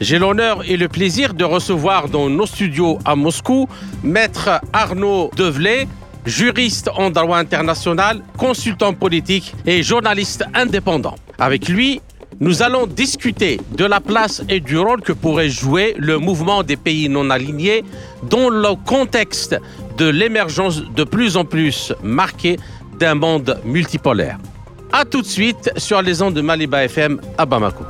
j'ai l'honneur et le plaisir de recevoir dans nos studios à Moscou Maître Arnaud Develay, juriste en droit international, consultant politique et journaliste indépendant. Avec lui, nous allons discuter de la place et du rôle que pourrait jouer le mouvement des pays non alignés dans le contexte de l'émergence de plus en plus marquée d'un monde multipolaire. A tout de suite sur les ondes de Maliba FM à Bamako.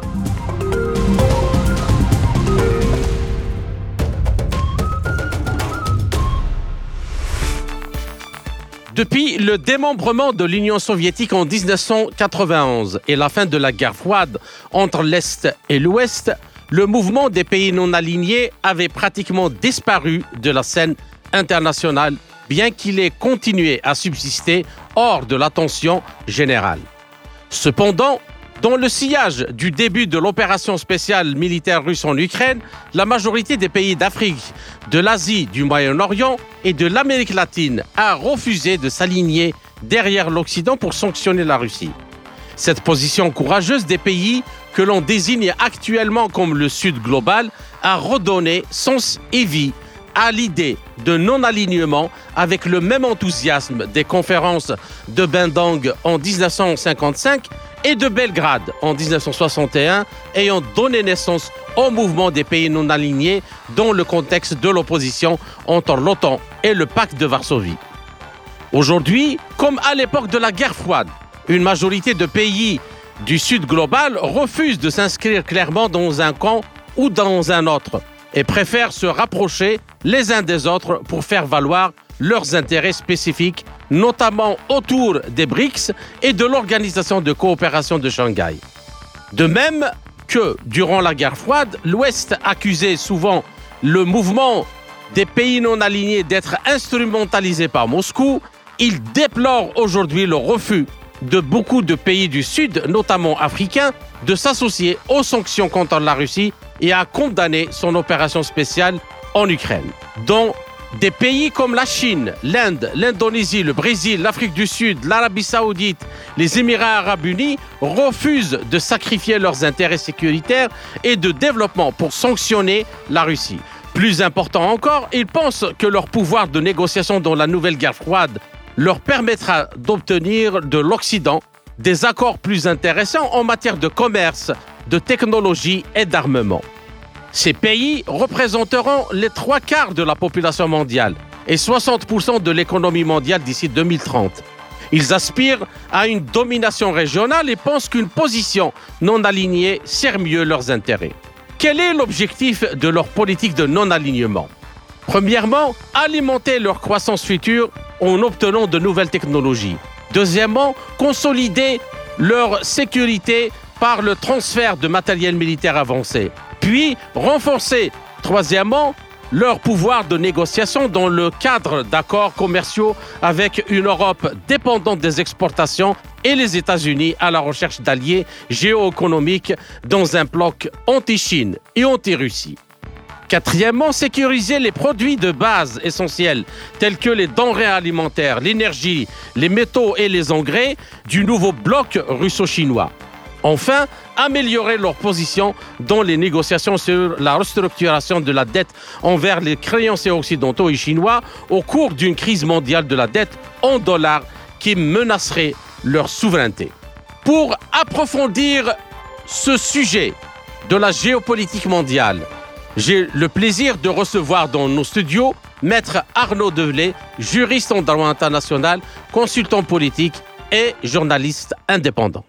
Depuis le démembrement de l'Union soviétique en 1991 et la fin de la guerre froide entre l'Est et l'Ouest, le mouvement des pays non alignés avait pratiquement disparu de la scène internationale, bien qu'il ait continué à subsister hors de l'attention générale. Cependant, dans le sillage du début de l'opération spéciale militaire russe en Ukraine, la majorité des pays d'Afrique, de l'Asie, du Moyen-Orient et de l'Amérique latine a refusé de s'aligner derrière l'Occident pour sanctionner la Russie. Cette position courageuse des pays que l'on désigne actuellement comme le Sud global a redonné sens et vie à l'idée de non-alignement avec le même enthousiasme des conférences de Bindang en 1955 et de Belgrade en 1961, ayant donné naissance au mouvement des pays non alignés dans le contexte de l'opposition entre l'OTAN et le pacte de Varsovie. Aujourd'hui, comme à l'époque de la guerre froide, une majorité de pays du Sud global refusent de s'inscrire clairement dans un camp ou dans un autre et préfèrent se rapprocher les uns des autres pour faire valoir leurs intérêts spécifiques, notamment autour des BRICS et de l'Organisation de coopération de Shanghai. De même que, durant la guerre froide, l'Ouest accusait souvent le mouvement des pays non alignés d'être instrumentalisé par Moscou, il déplore aujourd'hui le refus de beaucoup de pays du Sud, notamment africains, de s'associer aux sanctions contre la Russie et à condamner son opération spéciale en Ukraine, dont des pays comme la Chine, l'Inde, l'Indonésie, le Brésil, l'Afrique du Sud, l'Arabie saoudite, les Émirats arabes unis refusent de sacrifier leurs intérêts sécuritaires et de développement pour sanctionner la Russie. Plus important encore, ils pensent que leur pouvoir de négociation dans la nouvelle guerre froide leur permettra d'obtenir de l'Occident des accords plus intéressants en matière de commerce, de technologie et d'armement. Ces pays représenteront les trois quarts de la population mondiale et 60% de l'économie mondiale d'ici 2030. Ils aspirent à une domination régionale et pensent qu'une position non alignée sert mieux leurs intérêts. Quel est l'objectif de leur politique de non-alignement? Premièrement, alimenter leur croissance future en obtenant de nouvelles technologies. Deuxièmement, consolider leur sécurité par le transfert de matériel militaire avancé. Puis renforcer, troisièmement, leur pouvoir de négociation dans le cadre d'accords commerciaux avec une Europe dépendante des exportations et les États-Unis à la recherche d'alliés géoéconomiques dans un bloc anti-Chine et anti-Russie. Quatrièmement, sécuriser les produits de base essentiels tels que les denrées alimentaires, l'énergie, les métaux et les engrais du nouveau bloc russo-chinois. Enfin, améliorer leur position dans les négociations sur la restructuration de la dette envers les créanciers occidentaux et chinois au cours d'une crise mondiale de la dette en dollars qui menacerait leur souveraineté. Pour approfondir ce sujet de la géopolitique mondiale, j'ai le plaisir de recevoir dans nos studios Maître Arnaud Develay, juriste en droit international, consultant politique et journaliste indépendant.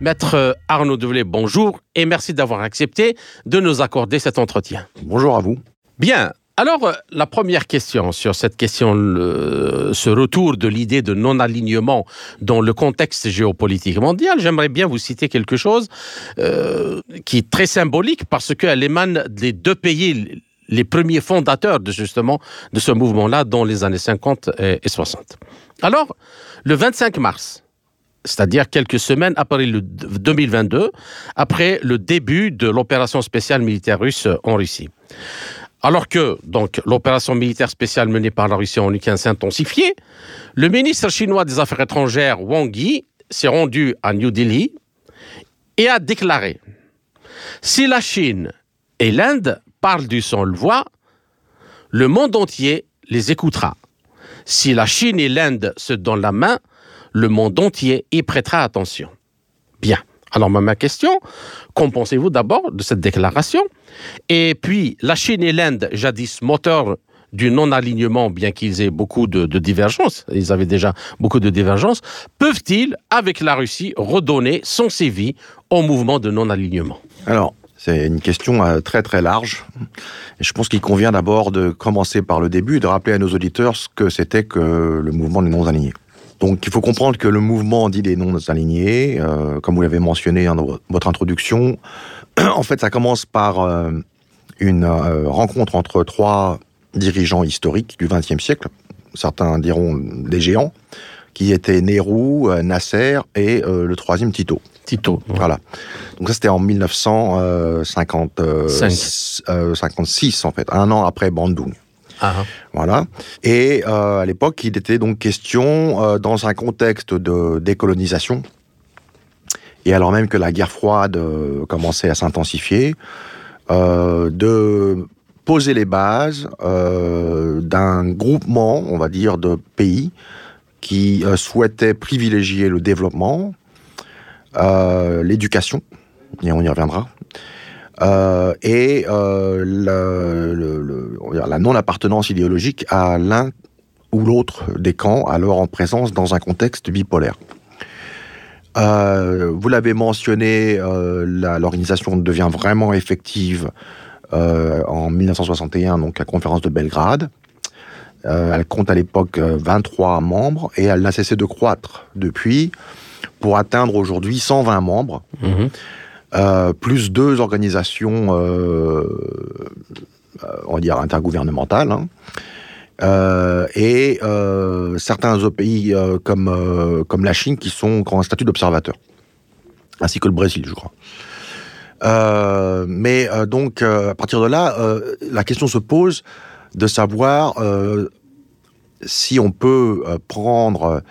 Maître Arnaud Develay, bonjour et merci d'avoir accepté de nous accorder cet entretien. Bonjour à vous. Bien, alors, euh, la première question sur cette question, ce retour de l'idée de non-alignement dans le contexte géopolitique mondial, j'aimerais bien vous citer quelque chose euh, qui est très symbolique parce qu'elle émane des deux pays les premiers fondateurs de justement de ce mouvement-là dans les années 50 et 60. Alors, le 25 mars, c'est-à-dire quelques semaines après le 2022, après le début de l'opération spéciale militaire russe en Russie. Alors que donc l'opération militaire spéciale menée par la Russie en Ukraine s'est le ministre chinois des Affaires étrangères Wang Yi s'est rendu à New Delhi et a déclaré si la Chine et l'Inde parlent du le voix, le monde entier les écoutera. Si la Chine et l'Inde se donnent la main, le monde entier y prêtera attention. Bien. Alors ma question, qu'en pensez-vous d'abord de cette déclaration? Et puis, la Chine et l'Inde, jadis moteurs du non-alignement, bien qu'ils aient beaucoup de, divergences, ils avaient déjà beaucoup de divergences, peuvent-ils, avec la Russie, redonner son sévi au mouvement de non-alignement? Alors, c'est une question euh, très très large. Je pense qu'il convient d'abord de commencer par le début et de rappeler à nos auditeurs ce que c'était que le mouvement des non-alignés. Donc il faut comprendre que le mouvement dit des non-alignés, euh, comme vous l'avez mentionné dans votre introduction, en fait ça commence par euh, une euh, rencontre entre trois dirigeants historiques du XXe siècle, certains diront des géants, qui étaient Nehru, Nasser et le troisième Tito. Tito. Voilà. Donc ça c'était en 1956 en fait, un an après Bandung. Ah. Voilà. Et euh, à l'époque, il était donc question, euh, dans un contexte de décolonisation, et alors même que la guerre froide euh, commençait à s'intensifier, de poser les bases d'un groupement, on va dire, de pays qui souhaitaient privilégier le développement, l'éducation, et on y reviendra, euh, et euh, la, non-appartenance idéologique à l'un ou l'autre des camps, alors en présence dans un contexte bipolaire. Euh, vous l'avez mentionné, l'organisation devient vraiment effective en 1961, donc la conférence de Belgrade. elle compte à l'époque 23 membres et elle n'a cessé de croître depuis pour atteindre aujourd'hui 120 membres. Mmh. Euh, plus deux organisations, euh, euh, on va dire intergouvernementales, hein. et certains pays comme, comme la Chine qui sont en statut d'observateur, ainsi que le Brésil, je crois. mais donc, à partir de là, la question se pose de savoir si on peut prendre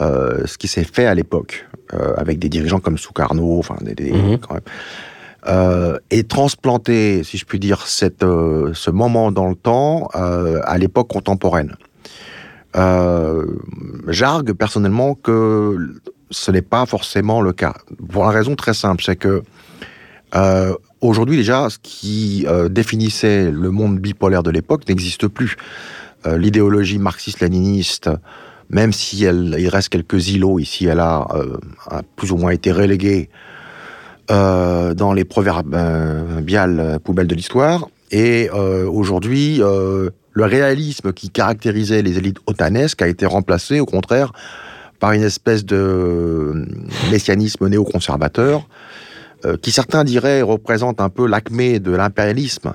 ce qui s'est fait à l'époque, euh, avec des dirigeants comme Soukarno, enfin, des, mhm. quand même. Euh, et transplanter, si je puis dire, cette, euh, ce moment dans le temps à l'époque contemporaine. J'argue personnellement que ce n'est pas forcément le cas. Pour la raison très simple, c'est que aujourd'hui déjà, ce qui définissait le monde bipolaire de l'époque n'existe plus. L'idéologie marxiste-léniniste même si il reste quelques îlots ici et là, euh, a plus ou moins été relégué euh, dans les proverbiales euh, poubelles de l'histoire. Et aujourd'hui, le réalisme qui caractérisait les élites otanesques a été remplacé, au contraire, par une espèce de messianisme néoconservateur, qui certains diraient représente un peu l'acmé de l'impérialisme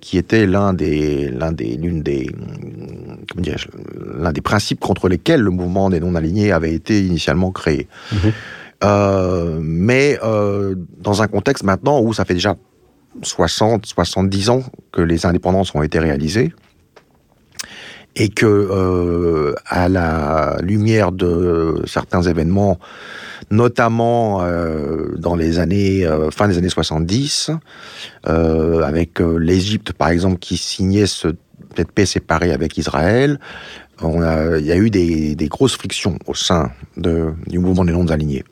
qui était l'un des, l'un des, l'une des, l'un des principes contre lesquels le mouvement des non-alignés avait été initialement créé. Mhm. Euh, mais euh, dans un contexte maintenant où ça fait déjà 60, 70 ans que les indépendances ont été réalisées, et que, euh, à la lumière de certains événements, notamment euh, dans les années euh, fin des années 70, euh, avec l'Égypte par exemple qui signait ce, cette paix séparée avec Israël. On a, il y a eu des, des grosses frictions au sein de, du mouvement des non-alignés.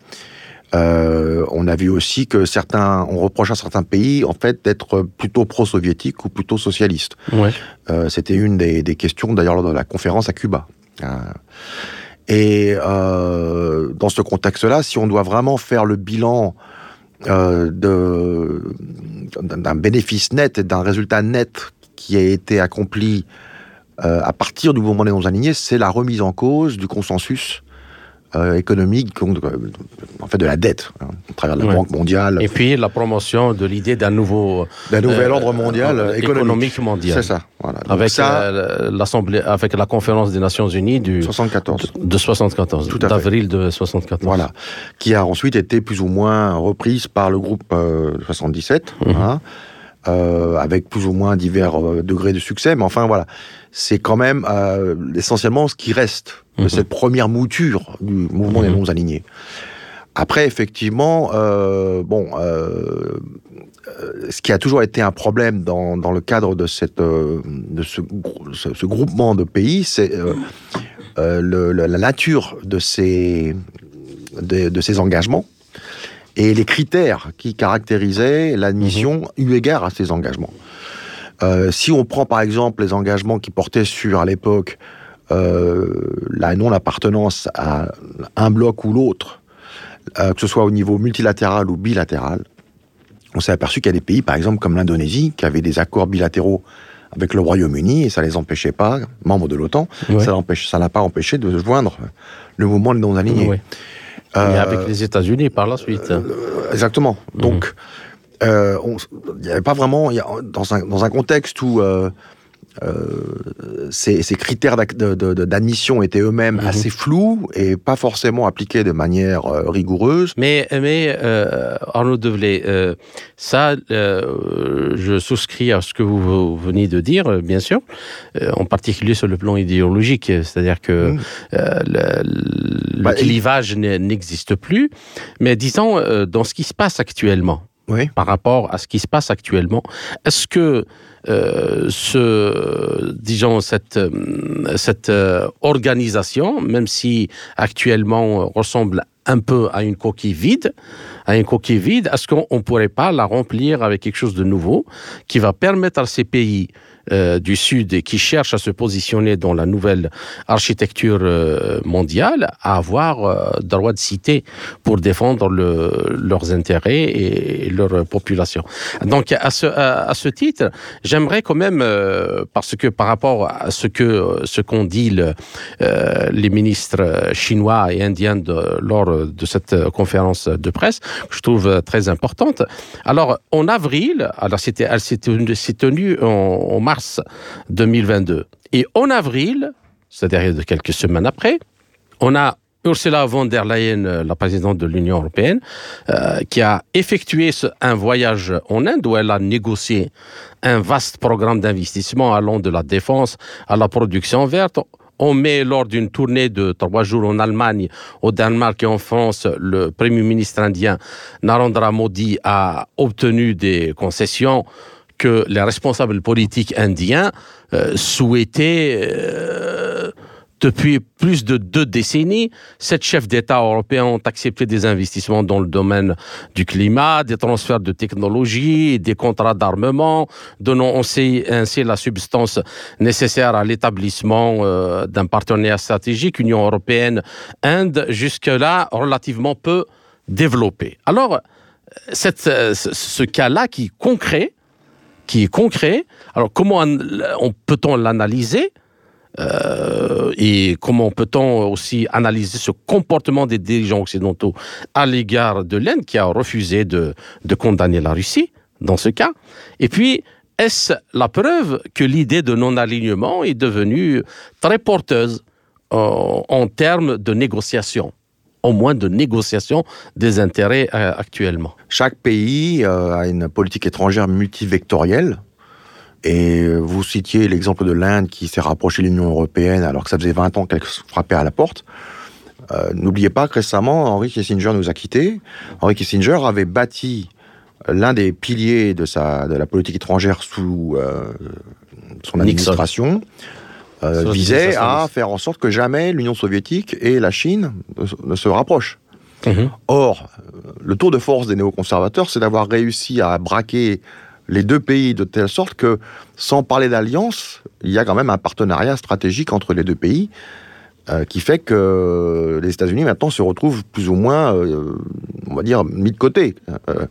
Euh, on a vu aussi que certains, on reproche à certains pays en fait d'être plutôt pro-soviétiques ou plutôt socialistes. Ouais. Euh, C'était une des, des questions d'ailleurs lors de la conférence à Cuba. Euh, et euh, dans ce contexte-là, si on doit vraiment faire le bilan euh, d'un bénéfice net et d'un résultat net qui a été accompli euh, à partir du mouvement des non-alignés, c'est la remise en cause du consensus euh, économique, en fait de la dette, hein, à travers la Ouais. Banque mondiale, Et puis la promotion de l'idée d'un nouveau d'un nouvel euh, ordre mondial euh, économique. économique mondial. C'est ça. Voilà. Avec ça, l'assemblée, avec la conférence des Nations Unies du 74. de 74, Tout à fait. d'avril de 74. Voilà, qui a ensuite été plus ou moins reprise par le groupe euh, 77, Mhm. hein, avec plus ou moins divers degrés de succès, mais enfin voilà, c'est quand même euh, essentiellement ce qui reste de Mhm. cette première mouture du mouvement des Mhm. non-alignés. Après, effectivement, euh, bon, euh, ce qui a toujours été un problème dans, dans le cadre de, cette, de ce, grou- ce, ce groupement de pays, c'est la nature de ces, de, de ces engagements et les critères qui caractérisaient l'admission eu égard à ces engagements. Euh, si on prend par exemple les engagements qui portaient sur, à l'époque, euh, la non-appartenance à un bloc ou l'autre, euh, que ce soit au niveau multilatéral ou bilatéral, on s'est aperçu qu'il y a des pays, par exemple comme l'Indonésie, qui avaient des accords bilatéraux avec le Royaume-Uni et ça les empêchait pas, membres de l'OTAN, Ouais. ça n'a pas empêché de joindre le mouvement des non-alignés. Oui. Euh, Et avec les États-Unis par la suite. Exactement. Donc, euh, on- il n'y avait pas vraiment, y a- dans, un, dans un contexte où euh, euh, ces, ces critères d'admission étaient eux-mêmes Mhm. assez flous et pas forcément appliqués de manière euh, rigoureuse. Mais, mais Arnaud Develay, ça, je souscris à ce que vous, venez de dire, bien sûr, en particulier sur le plan idéologique, c'est-à-dire que Mm. euh, le, le Bah, clivage n'existe plus. Mais disons, dans ce qui se passe actuellement, Oui. par rapport à ce qui se passe actuellement, est-ce que euh, ce, disons, cette, euh, cette euh, organisation, même si actuellement euh, ressemble un peu à une coquille vide, à une coquille vide, est-ce qu'on ne pourrait pas la remplir avec quelque chose de nouveau qui va permettre à ces pays euh, du Sud et qui cherchent à se positionner dans la nouvelle architecture euh, mondiale à avoir euh, droit de cité pour défendre le- leurs intérêts et leur population. Donc à ce, à, ce titre, j'aimerais quand même, parce que par rapport à ce que ce qu'ont dit le- les ministres chinois et indiens lors de cette conférence de presse, que je trouve très importante. Alors en avril, alors c'était, s'est tenue en, en mars 2022, et en avril, c'est-à-dire quelques semaines après, on a Ursula von der Leyen, euh, la présidente de l'Union européenne, euh, qui a effectué un voyage en Inde où elle a négocié un vaste programme d'investissement allant de la défense à la production verte. On met lors d'une tournée de trois jours en Allemagne, au Danemark et en France, le Premier ministre indien Narendra Modi a obtenu des concessions que les responsables politiques indiens euh, souhaitaient euh, depuis plus de deux décennies. Sept chefs d'État européens ont accepté des investissements dans le domaine du climat, des transferts de technologie, des contrats d'armement, donnant ainsi, la substance nécessaire à l'établissement euh, d'un partenariat stratégique Union européenne-Inde, jusque-là relativement peu développé. Alors, ce cas-là qui est concret, qui est concret, alors comment on, on peut-on l'analyser euh, et comment peut-on aussi analyser ce comportement des dirigeants occidentaux à l'égard de l'Inde qui a refusé de, de condamner la Russie dans ce cas? Et puis, est-ce la preuve que l'idée de non-alignement est devenue très porteuse euh, en termes de négociation au moins de négociation des intérêts euh, actuellement. Chaque pays euh, a une politique étrangère multivectorielle. Et euh, vous citiez l'exemple de l'Inde qui s'est rapprochée de l'Union européenne alors que ça faisait 20 ans qu'elle frappait à la porte. Euh, N'oubliez pas que récemment, Henry Kissinger nous a quittés. Henry Kissinger avait bâti l'un des piliers de, sa, de la politique étrangère sous euh, son administration. Euh, visait à faire en sorte que jamais l'Union soviétique et la Chine ne, se rapprochent. Mhm. Or, le tour de force des néoconservateurs, c'est d'avoir réussi à braquer les deux pays de telle sorte que, sans parler d'alliance, il y a quand même un partenariat stratégique entre les deux pays euh, qui fait que les États-Unis maintenant se retrouvent plus ou moins, euh, on va dire, mis de côté. Euh,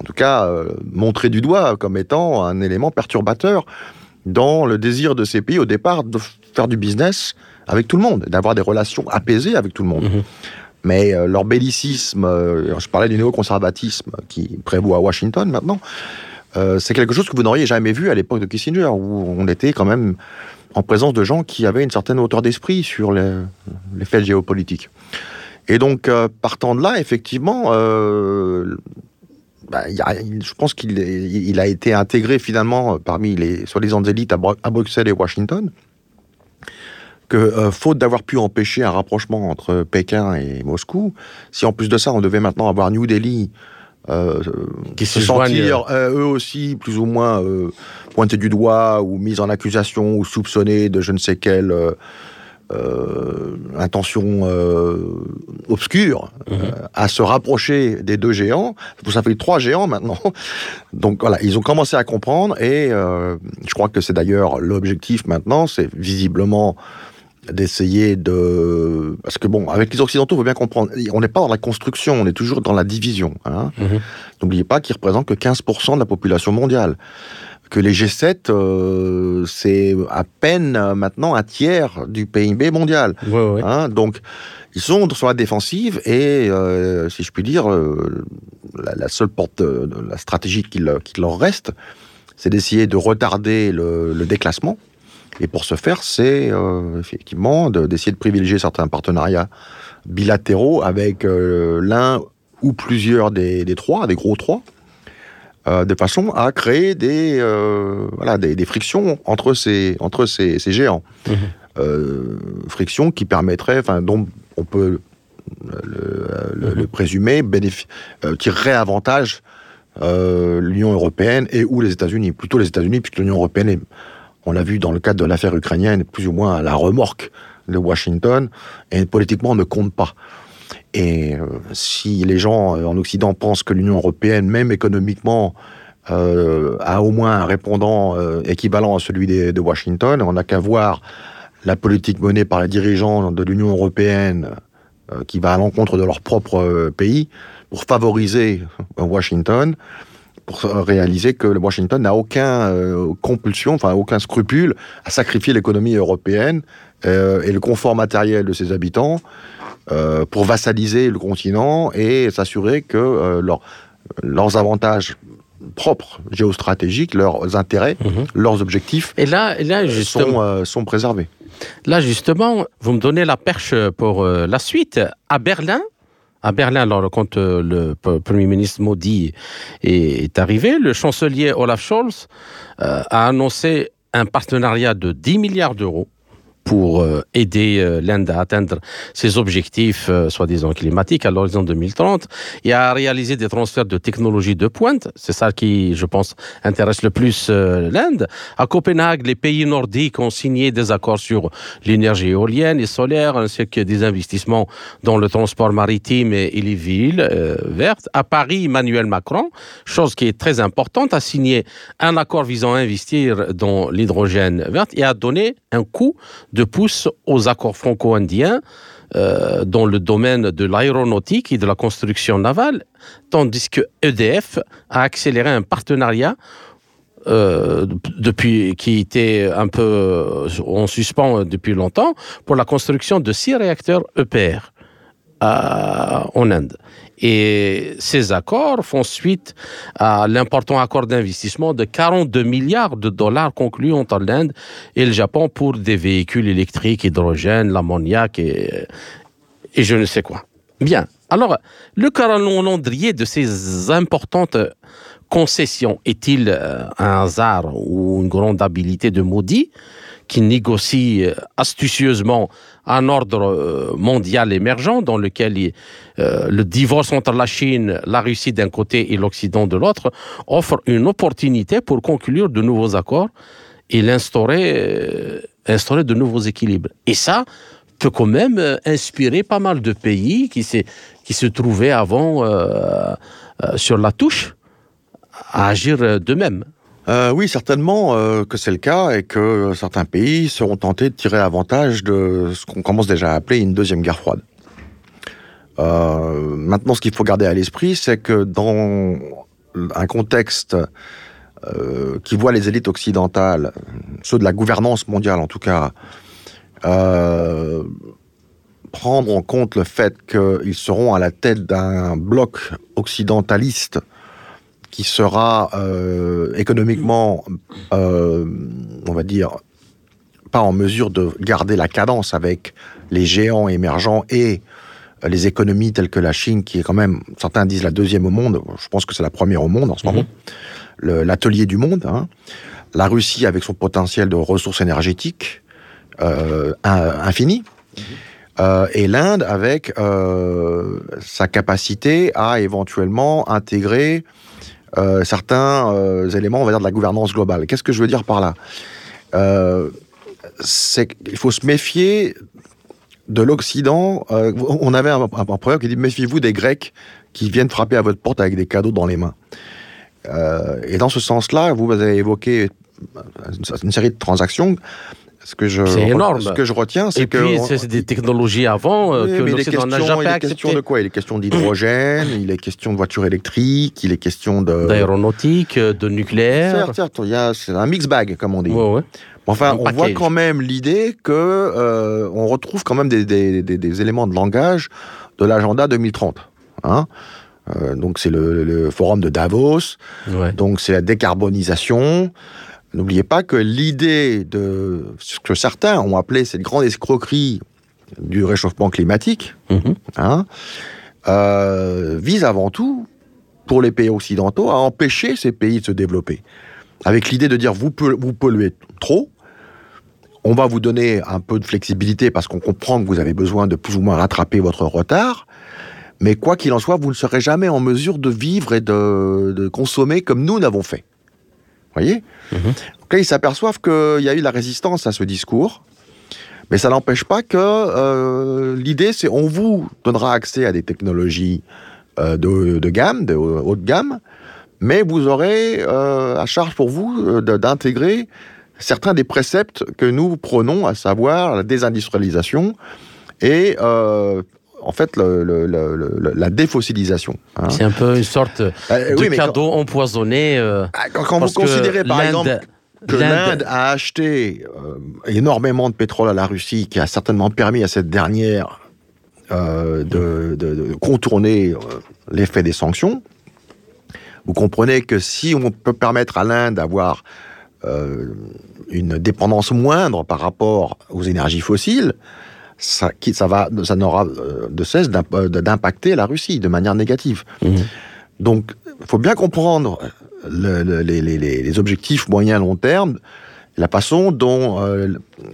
en tout cas, montrés du doigt comme étant un élément perturbateur dans le désir de ces pays au départ de faire du business avec tout le monde, d'avoir des relations apaisées avec tout le monde. Mhm. Mais euh, leur bellicisme, euh, je parlais du néoconservatisme qui prévaut à Washington maintenant, euh, c'est quelque chose que vous n'auriez jamais vu à l'époque de Kissinger, où on était quand même en présence de gens qui avaient une certaine hauteur d'esprit sur les, les, faits géopolitiques. Et donc, partant de là, effectivement, bah, a, je pense qu'il il a été intégré finalement parmi les soi-disant élites à, à, Bruxelles et Washington. Que, euh, faute d'avoir pu empêcher un rapprochement entre Pékin et Moscou, si en plus de ça on devait maintenant avoir New Delhi euh, qui se sentir euh, eux aussi plus ou moins euh, pointés du doigt ou mis en accusation ou soupçonnés de je ne sais quelle euh, euh, intention obscure mm -hmm. à se rapprocher des deux géants. Ça fait trois géants maintenant. Donc voilà, ils ont commencé à comprendre et je crois que c'est d'ailleurs l'objectif maintenant, c'est visiblement d'essayer de... Parce que bon, avec les Occidentaux, il faut bien comprendre, on n'est pas dans la construction, on est toujours dans la division. Hein. Mmh. N'oubliez pas qu'ils représentent que 15% de la population mondiale. Que les G7, euh, c'est à peine euh, maintenant un tiers du PIB mondial. Ouais, ouais. Hein. Donc, ils sont sur la défensive et, euh, si je puis dire, euh, la, la, seule porte, la stratégie qu'il qu leur reste, c'est d'essayer de retarder le, le déclassement et pour ce faire, c'est effectivement d'essayer de, de, privilégier certains partenariats bilatéraux avec l'un ou plusieurs des, des, trois, des gros trois, euh, de façon à créer des, euh, voilà, des, des, frictions entre ces, entre ces, ces géants. Mmh. frictions qui permettraient, enfin, dont on peut le, le, mmh. le présumer, tirerait avantage l'Union européenne et ou les États-Unis. Plutôt les États-Unis, puisque l'Union européenne est on l'a vu dans le cadre de l'affaire ukrainienne, plus ou moins à la remorque de Washington, et politiquement ne compte pas. Et euh, si les gens euh, en Occident pensent que l'Union européenne, même économiquement, euh, a au moins un répondant équivalent à celui de, Washington, on n'a qu'à voir la politique menée par les dirigeants de l'Union européenne qui va à l'encontre de leur propre pays pour favoriser Washington pour réaliser que Washington n'a aucun compulsion, enfin aucun scrupule à sacrifier l'économie européenne euh, et le confort matériel de ses habitants euh, pour vassaliser le continent et s'assurer que euh, leur, leurs avantages propres géostratégiques, leurs intérêts, mmh. leurs objectifs et là, et là justement, sont, sont préservés. Là, justement, vous me donnez la perche pour la suite. À Berlin, à Berlin, alors, quand le Premier ministre Modi est, arrivé, le chancelier Olaf Scholz a annoncé un partenariat de 10 milliards d'euros pour euh, aider euh, l'Inde à atteindre ses objectifs euh, soi-disant climatiques à l'horizon 2030 et à réaliser des transferts de technologies de pointe. C'est ça qui, je pense, intéresse le plus l'Inde. À Copenhague, les pays nordiques ont signé des accords sur l'énergie éolienne et solaire ainsi que des investissements dans le transport maritime et, les villes vertes. À Paris, Emmanuel Macron, chose qui est très importante, a signé un accord visant à investir dans l'hydrogène verte et a donné un coup de pouce aux accords franco-indiens euh, dans le domaine de l'aéronautique et de la construction navale, tandis que EDF a accéléré un partenariat euh, qui était un peu euh, en suspens depuis longtemps pour la construction de six réacteurs EPR en Inde. Et ces accords font suite à l'important accord d'investissement de 42 milliards de dollars conclu entre l'Inde et le Japon pour des véhicules électriques, hydrogène, l'ammoniac et, je ne sais quoi. Bien. Alors, le calendrier de ces importantes concessions est-il euh, un hasard ou une grande habilité de maudit qui négocie euh, astucieusement un ordre euh, mondial émergent dans lequel euh, le divorce entre la Chine, la Russie d'un côté et l'Occident de l'autre offre une opportunité pour conclure de nouveaux accords et l'instaurer instaurer de nouveaux équilibres. Et ça peut quand même inspirer pas mal de pays qui, se trouvaient avant sur la touche à agir d'eux-mêmes. Euh, oui, certainement euh, que c'est le cas et que certains pays seront tentés de tirer avantage de ce qu'on commence déjà à appeler une deuxième guerre froide. Euh, maintenant, ce qu'il faut garder à l'esprit, c'est que dans un contexte qui voit les élites occidentales, ceux de la gouvernance mondiale en tout cas, prendre en compte le fait qu'ils seront à la tête d'un bloc occidentaliste qui sera euh, économiquement, euh, on va dire, pas en mesure de garder la cadence avec les géants émergents et les économies telles que la Chine, qui est quand même, certains disent la deuxième au monde, je pense que c'est la première au monde en ce moment, l'atelier du monde, hein. la Russie avec son potentiel de ressources énergétiques euh, infini, euh, et l'Inde avec euh, sa capacité à éventuellement intégrer euh, certains euh, éléments, on va dire, de la gouvernance globale. Qu'est-ce que je veux dire par là euh, C'est qu'il faut se méfier de l'Occident. On avait un, un, un qui dit méfiez-vous des Grecs qui viennent frapper à votre porte avec des cadeaux dans les mains. et dans ce sens-là, vous avez évoqué une série de transactions ce que je, énorme. Ce que je retiens, c'est que. Et puis, c'est des technologies avant euh, oui, que l'Occident n'a jamais il est question de quoi? Il est question d'hydrogène, il est question de voitures électriques, il est question de. D'aéronautique, de nucléaire. Certes, certes, il y a, c'est un mix bag, comme on dit. Ouais, ouais. Enfin, Un on package. voit quand même l'idée que euh, on retrouve quand même des, des, des, des éléments de langage de l'agenda 2030. Hein euh, donc c'est le, le, forum de Davos, Ouais. donc c'est la décarbonisation. N'oubliez pas que l'idée de ce que certains ont appelé cette grande escroquerie du réchauffement climatique Mhm. hein, euh, vise avant tout, pour les pays occidentaux, à empêcher ces pays de se développer. Avec l'idée de dire vous, pol- vous polluez trop, on va vous donner un peu de flexibilité parce qu'on comprend que vous avez besoin de plus ou moins rattraper votre retard, mais quoi qu'il en soit, vous ne serez jamais en mesure de vivre et de, de consommer comme nous l'avons fait. Voyez Mhm. Donc là, ils s'aperçoivent qu'il y a eu la résistance à ce discours, mais ça n'empêche pas que euh, l'idée, c'est on vous donnera accès à des technologies euh, de, de gamme, de haute gamme, mais vous aurez euh, à charge pour vous d'intégrer certains des préceptes que nous prenons, à savoir la désindustrialisation et en fait le- le- le- le- la défossilisation. hein. C'est un peu une sorte Euh, de oui, mais quand- cadeau empoisonné. euh, ah, Quand, quand vous considérez par exemple que l'Inde- a acheté euh, énormément de pétrole à la Russie, qui a certainement permis à cette dernière de, de- de contourner l'effet des sanctions, vous comprenez que si on peut permettre à l'Inde d'avoir une dépendance moindre par rapport aux énergies fossiles, ça, va, ça n'aura euh, de cesse euh, d'impacter la Russie de manière négative. Mhm. Donc, il faut bien comprendre le- le- les, les- les- les objectifs moyen long terme, la façon dont euh,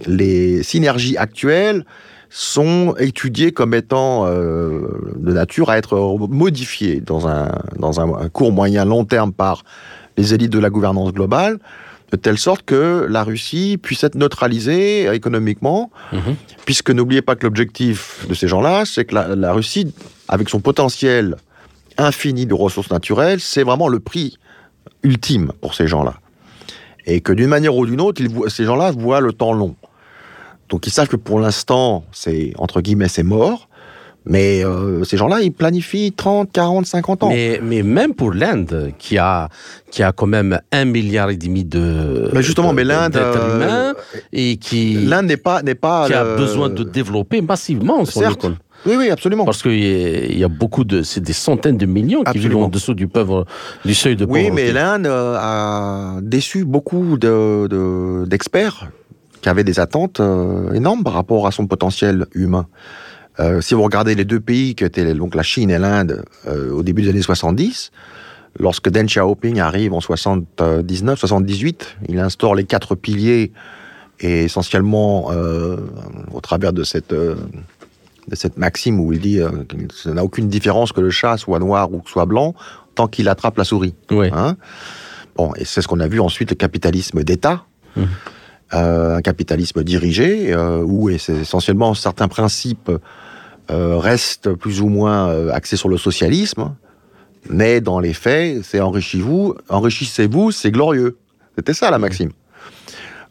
les synergies actuelles sont étudiées comme étant euh, de nature à être modifiées dans un, dans un court moyen long terme par les élites de la gouvernance globale, de telle sorte que la Russie puisse être neutralisée économiquement, Mhm. puisque n'oubliez pas que l'objectif de ces gens-là, c'est que la, la Russie, avec son potentiel infini de ressources naturelles, c'est vraiment le prix ultime pour ces gens-là. Et que d'une manière ou d'une autre, ils voient- ces gens-là voient le temps long. Donc ils savent que pour l'instant, c'est entre guillemets, c'est mort. Mais euh, ces gens-là, ils planifient 30, 40, 50 ans. Mais, mais même pour l'Inde, qui a, qui a quand même un milliard et demi de. Mais justement, de- mais l'Inde, euh, et qui, l'Inde n'est pas, n'est pas. qui a besoin de développer massivement son Certes. Oui, oui, absolument. Parce qu'il y, a- il y a beaucoup de. C'est des centaines de millions qui vivent en dessous du, pauvre, du seuil de Oui, pauvreté. mais l'Inde euh, a déçu beaucoup de- de- d'experts qui avaient des attentes énormes par rapport à son potentiel humain. Euh, si vous regardez les deux pays qui étaient donc la Chine et l'Inde euh, au début des années 70, lorsque Deng Xiaoping arrive en 79, 78, il instaure les quatre piliers et essentiellement euh, au travers de cette de cette maxime où il dit que ça n'a aucune différence que le chat soit noir ou que soit blanc tant qu'il attrape la souris. Oui. Hein? Bon, et c'est ce qu'on a vu ensuite, le capitalisme d'État. Euh, un capitalisme dirigé, où c'est essentiellement certains principes euh, restent plus ou moins euh, axés sur le socialisme, mais dans les faits, c'est enrichissez-vous, enrichissez-vous, c'est glorieux. C'était ça la maxime.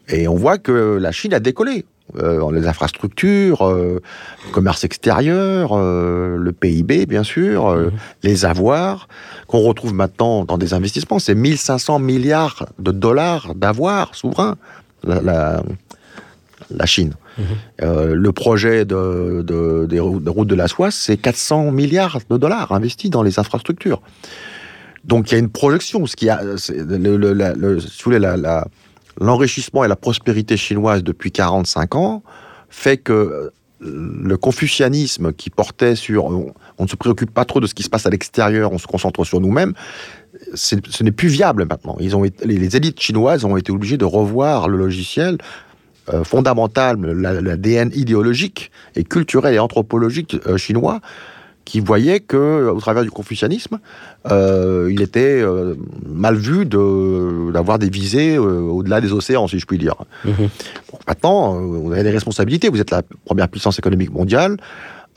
Et on voit que la Chine a décollé. Euh, les infrastructures, euh, le commerce extérieur, euh, le PIB, bien sûr, euh, Mhm. les avoirs, qu'on retrouve maintenant dans des investissements. C'est 1500 milliards de dollars d'avoirs souverains. La, la- la Chine. Euh, le projet de, de- des rou- de routes de la soie, c'est 400 milliards de dollars investis dans les infrastructures. Donc il y a une projection. Ce qui a, si vous voulez, l'enrichissement et la prospérité chinoise depuis 45 ans fait que euh, le confucianisme qui portait sur on, ne se préoccupe pas trop de ce qui se passe à l'extérieur, on se concentre sur nous-mêmes, ce n'est plus viable maintenant. Ils ont les élites chinoises ont été obligées de revoir le logiciel euh, fondamental, l'ADN idéologique et culturel et anthropologique euh, chinois, qui voyait que, au travers du confucianisme, euh, il était euh, mal vu de- d'avoir des visées euh, au-delà des océans, si je puis dire. Mhm. Bon, maintenant, euh, vous avez des responsabilités. Vous êtes la première puissance économique mondiale.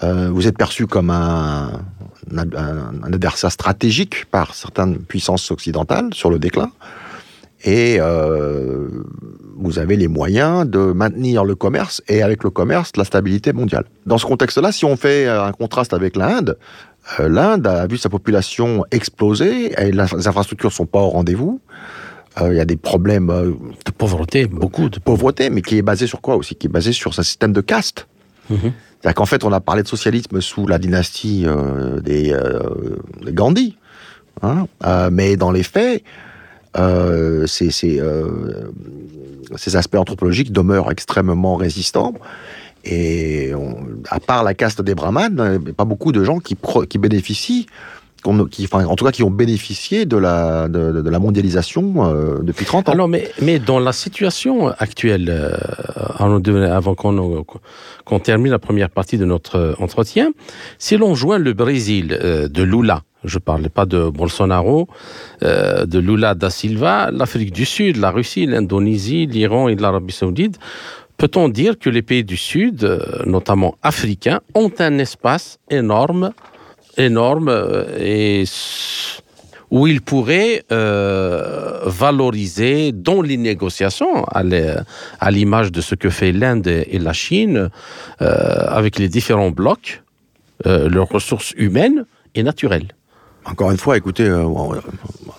Euh, vous êtes perçu comme un, un- adversaire stratégique par certaines puissances occidentales sur le déclin. Et euh, vous avez les moyens de maintenir le commerce et avec le commerce, la stabilité mondiale. Dans ce contexte-là, si on fait un contraste avec l'Inde, euh, l'Inde a vu sa population exploser et les infrastructures ne sont pas au rendez-vous. Euh, Il y a des problèmes euh, De pauvreté, beaucoup de pauvreté, mais qui est basé sur quoi aussi? Qui est basé sur un système de caste. Mhm. C'est-à-dire qu'en fait, on a parlé de socialisme sous la dynastie euh, des, des Gandhi. hein. Mais dans les faits, euh, euh, ces aspects anthropologiques demeurent extrêmement résistants. Et à part la caste des brahmanes, il n'y a pas beaucoup de gens qui, bénéficient, en tout cas qui ont bénéficié de la, mondialisation euh, depuis 30 ans. Alors, mais, dans la situation actuelle, avant qu'on termine la première partie de notre entretien, si l'on joint le Brésil de Lula, je ne parle pas de Bolsonaro, euh, de Lula da Silva, l'Afrique du Sud, la Russie, l'Indonésie, l'Iran et l'Arabie Saoudite, peut-on dire que les pays du Sud, euh, notamment africains, ont un espace énorme, énorme euh, où ils pourraient valoriser dans les négociations, à l'image de ce que fait l'Inde et la Chine, avec les différents blocs, leurs ressources humaines et naturelles. Encore une fois, écoutez, euh,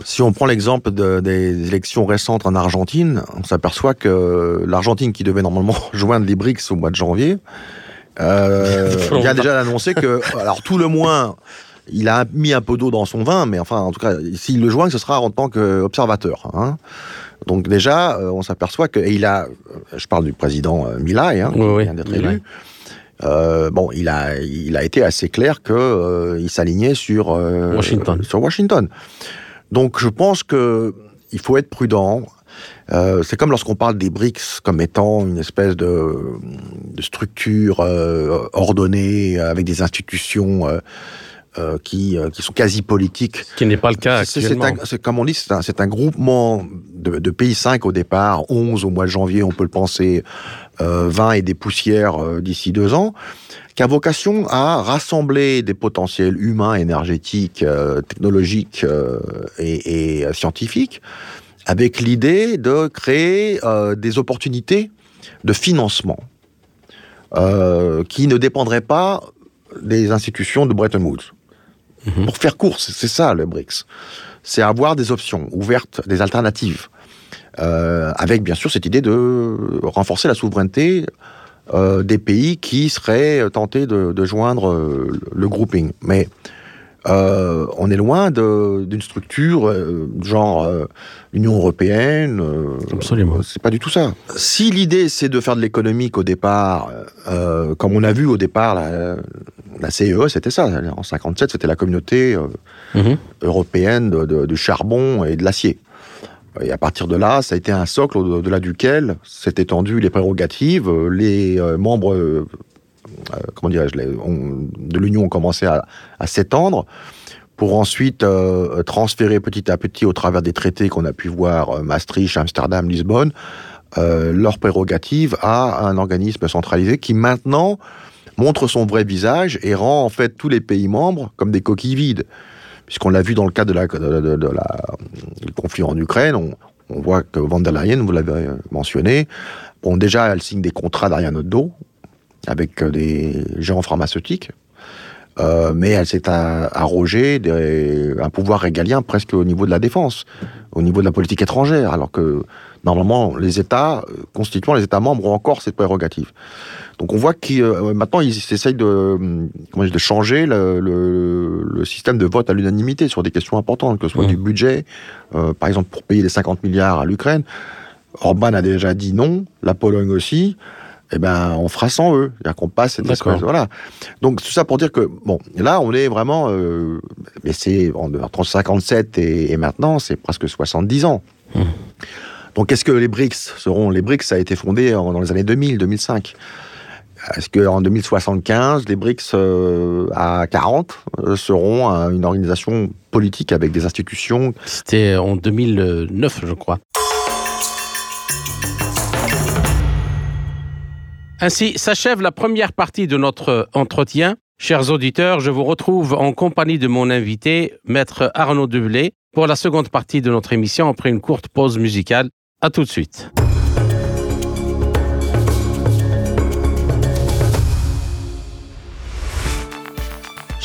si on prend l'exemple de- des élections récentes en Argentine, on s'aperçoit que l'Argentine, qui devait normalement rejoindre les BRICS au mois de janvier, euh, vient déjà d'annoncer que, alors tout le moins, il a mis un peu d'eau dans son vin, mais enfin, en tout cas, s'il le joint, ce sera en tant qu'observateur. Hein. Donc déjà, euh, on s'aperçoit que, et il a, je parle du président euh, Milei, hein, qui Oui, oui, vient d'être élu, euh, bon, il a, il a été assez clair que euh, s'alignait sur euh, Washington. Sur Washington. Donc, je pense que il faut être prudent. Euh, c'est comme lorsqu'on parle des BRICS comme étant une espèce de, de structure ordonnée avec des institutions euh, euh, qui, euh, qui sont quasi politiques. Ce qui n'est pas le cas actuellement. c'est- comme on dit, c'est un, groupement de, de pays 5 au départ, 11 au mois de janvier, on peut le penser, euh, 20 et des poussières euh, d'ici deux ans, qui a vocation à rassembler des potentiels humains, énergétiques, technologiques et, et, scientifiques, avec l'idée de créer des opportunités de financement euh, qui ne dépendraient pas des institutions de Bretton Woods. Mhm. Pour faire court, c'est ça le BRICS. C'est avoir des options ouvertes, des alternatives, Euh, avec bien sûr cette idée de renforcer la souveraineté euh, des pays qui seraient tentés de, de joindre euh, le grouping. Mais euh, on est loin d'une structure euh, genre euh, l'Union européenne. Absolument. C'est pas du tout ça. Si l'idée c'est de faire de l'économique au départ, comme on a vu au départ, la, la CEE c'était ça. En 57, c'était la communauté euh, Mhm. européenne de, de- du charbon et de l'acier. Et à partir de là, ça a été un socle au-delà duquel s'est étendu les prérogatives. Les euh, membres, euh, comment dirais-je, de l'Union ont commencé à, à s'étendre pour ensuite euh, transférer petit à petit, au travers des traités qu'on a pu voir, Maastricht, Amsterdam, Lisbonne, euh, leurs prérogatives à un organisme centralisé qui maintenant montre son vrai visage et rend en fait tous les pays membres comme des coquilles vides. Puisqu'on l'a vu dans le cadre de la, de, la- conflit en Ukraine, on, on voit que Van der Leyen, vous l'avez mentionné, bon déjà elle signe des contrats derrière notre dos avec euh, des géants pharmaceutiques, euh, mais elle s'est a- arrogé des- un pouvoir régalien presque au niveau de la défense, au niveau de la politique étrangère, alors que Normalement, les États euh, constituant les États membres ont encore cette prérogative. Donc on voit qu'ils euh, maintenant ils essayent de, comment dire, de changer le, le- le système de vote à l'unanimité sur des questions importantes, que ce soit du budget, euh, par exemple pour payer les 50 milliards à l'Ukraine. Orban a déjà dit non, la Pologne aussi. Eh ben, on fera sans eux. C'est-à-dire qu'on passe cette espèce- voilà. Donc, tout ça pour dire que, bon, là, on est vraiment. euh, mais c'est en- entre 57 et, et maintenant, c'est presque 70 ans. Mhm. Donc, est-ce que les BRICS seront. Les BRICS, ça a été fondé en- dans les années 2000, 2005. Est-ce qu'en 2075, les BRICS euh, à 40 euh, seront euh, une organisation politique avec des institutions? C'était en 2009, je crois. Ainsi s'achève la première partie de notre entretien. Chers auditeurs, je vous retrouve en compagnie de mon invité, maître Arnaud Develay, pour la seconde partie de notre émission après une courte pause musicale. À tout de suite.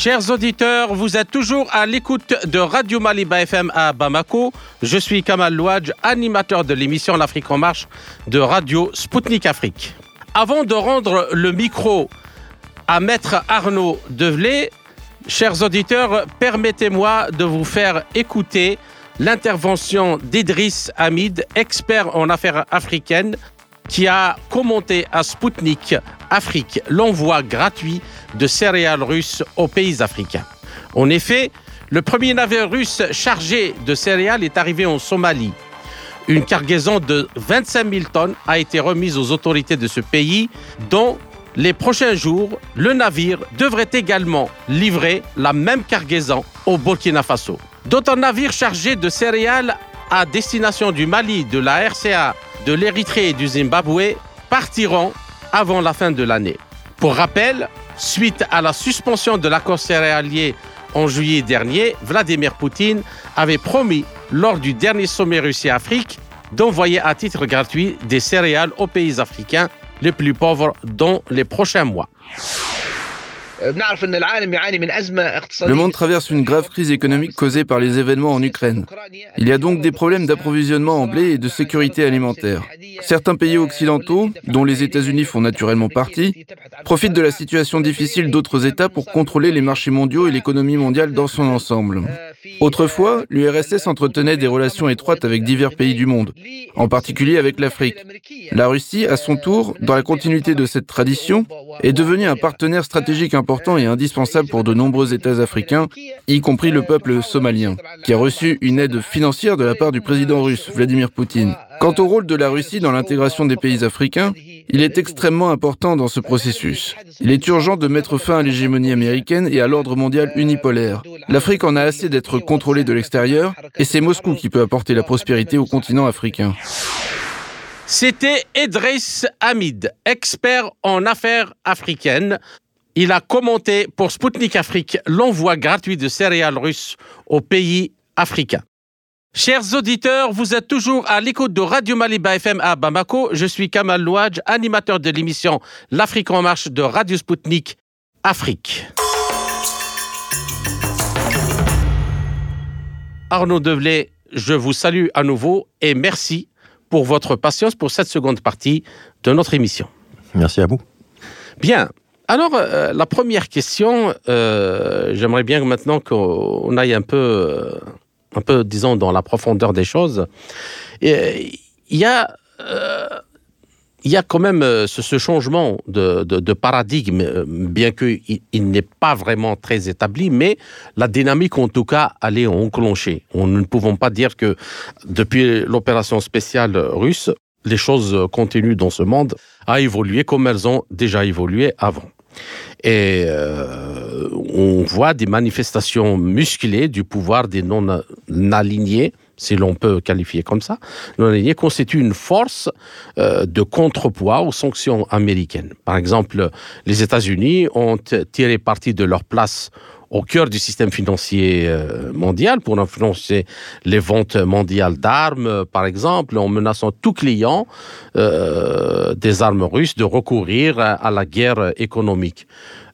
Chers auditeurs, vous êtes toujours à l'écoute de Radio Maliba FM à Bamako. Je suis Kamal Louadj, animateur de l'émission L'Afrique en marche de Radio Spoutnik Afrique. Avant de rendre le micro à Maître Arnaud Develay, chers auditeurs, permettez-moi de vous faire écouter l'intervention d'Idriss Hamid, expert en affaires africaines, qui a commenté à Spoutnik Afrique l'envoi gratuit de céréales russes aux pays africains. En effet, le premier navire russe chargé de céréales est arrivé en Somalie. Une cargaison de 25 000 tonnes a été remise aux autorités de ce pays. Dans les prochains jours, le navire devrait également livrer la même cargaison au Burkina Faso. D'autres navires chargés de céréales à destination du Mali, de la RCA, de l'Érythrée et du Zimbabwe partiront avant la fin de l'année. Pour rappel, suite à la suspension de l'accord céréalier en juillet dernier, Vladimir Poutine avait promis lors du dernier sommet Russie-Afrique d'envoyer à titre gratuit des céréales aux pays africains les plus pauvres dans les prochains mois. Le monde traverse une grave crise économique causée par les événements en Ukraine. Il y a donc des problèmes d'approvisionnement en blé et de sécurité alimentaire. Certains pays occidentaux, dont les États-Unis font naturellement partie, profitent de la situation difficile d'autres États pour contrôler les marchés mondiaux et l'économie mondiale dans son ensemble. Autrefois, l'URSS entretenait des relations étroites avec divers pays du monde, en particulier avec l'Afrique. La Russie, à son tour, dans la continuité de cette tradition, est devenue un partenaire stratégique important et indispensable pour de nombreux États africains, y compris le peuple somalien, qui a reçu une aide financière de la part du président russe, Vladimir Poutine. Quant au rôle de la Russie dans l'intégration des pays africains, il est extrêmement important dans ce processus. Il est urgent de mettre fin à l'hégémonie américaine et à l'ordre mondial unipolaire. L'Afrique en a assez d'être contrôlée de l'extérieur, et c'est Moscou qui peut apporter la prospérité au continent africain. C'était Idriss Hamid, expert en affaires africaines. Il a commenté pour Spoutnik Afrique l'envoi gratuit de céréales russes aux pays africains. Chers auditeurs, vous êtes toujours à l'écoute de Radio Maliba FM à Bamako. Je suis Kamal Louadj, animateur de l'émission L'Afrique en marche de Radio Spoutnik Afrique. Arnaud Develay, je vous salue à nouveau et merci pour votre patience pour cette seconde partie de notre émission. Merci à vous. Bien. Alors, euh, la première question, euh, j'aimerais bien maintenant qu'on aille un peu, euh, un peu, disons, dans la profondeur des choses. Il y a, euh, y a quand même euh, ce, changement de, paradigme, euh, bien qu'il il n'est pas vraiment très établi, mais la dynamique, en tout cas, elle est enclenchée. On, nous ne pouvons pas dire que depuis l'opération spéciale russe, les choses continuent dans ce monde à évoluer comme elles ont déjà évolué avant. Et euh, on voit des manifestations musclées du pouvoir des non-alignés, si l'on peut qualifier comme ça. Non-alignés constituent une force euh, de contrepoids aux sanctions américaines. Par exemple, les États-Unis ont tiré parti de leur place au cœur du système financier euh, mondial pour influencer les ventes mondiales d'armes, euh, par exemple, en menaçant tout client euh, des armes russes de recourir à, la guerre économique.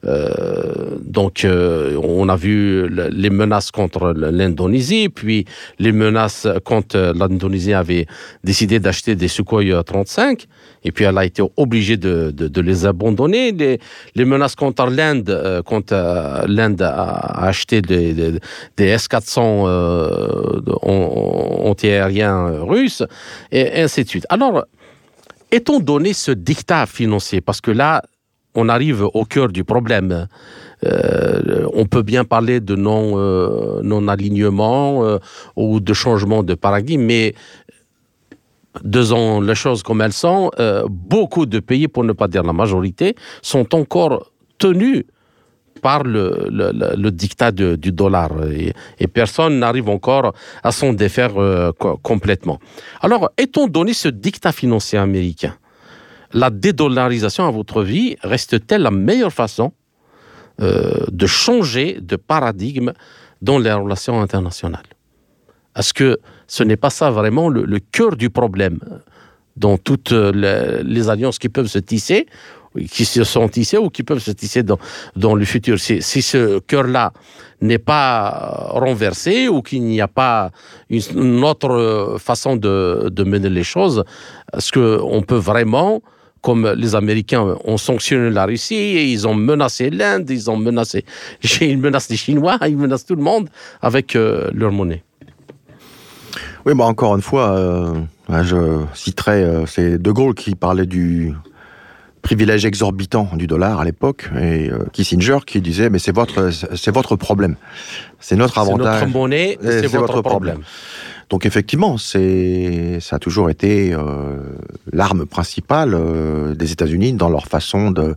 Euh, donc, on a vu les menaces contre l'Indonésie, puis les menaces quand l'Indonésie avait décidé d'acheter des Sukhoi 35, et puis elle a été obligée de, les abandonner. Les, menaces contre l'Inde, quand l'Inde a acheté des, des, S-400 antiaériens russes, et ainsi de suite. Alors, étant donné ce dictat financier, parce que là, on arrive au cœur du problème. Euh, on peut bien parler de euh, non alignement euh, ou de changement de paradigme, mais disons les choses comme elles sont, beaucoup de pays, pour ne pas dire la majorité, sont encore tenus par le, dictat du dollar et, personne n'arrive encore à s'en défaire complètement. Alors, étant donné ce dictat financier américain, la dédollarisation, à votre vie, reste-t-elle la meilleure façon euh, de changer de paradigme dans les relations internationales? Est-ce que ce n'est pas ça vraiment le, cœur du problème dans toutes les alliances qui peuvent se tisser qui se sont tissés ou qui peuvent se tisser dans, dans le futur? Si, ce cœur-là n'est pas renversé ou qu'il n'y a pas une, autre façon de, de, mener les choses, est-ce qu'on peut vraiment, comme les Américains ont sanctionné la Russie, ils ont menacé l'Inde, ils ont menacé, menacent les Chinois, ils menacent tout le monde avec euh, leur monnaie. Oui, bah encore une fois, euh, je citerai, euh, c'est De Gaulle qui parlait du privilège exorbitant du dollar à l'époque, et euh, Kissinger qui disait mais c'est votre c'est votre problème, c'est notre avantage, c'est notre monnaie, c'est votre, problème. Donc effectivement, c'est ça a toujours été euh, l'arme principale euh, des États-Unis dans leur façon de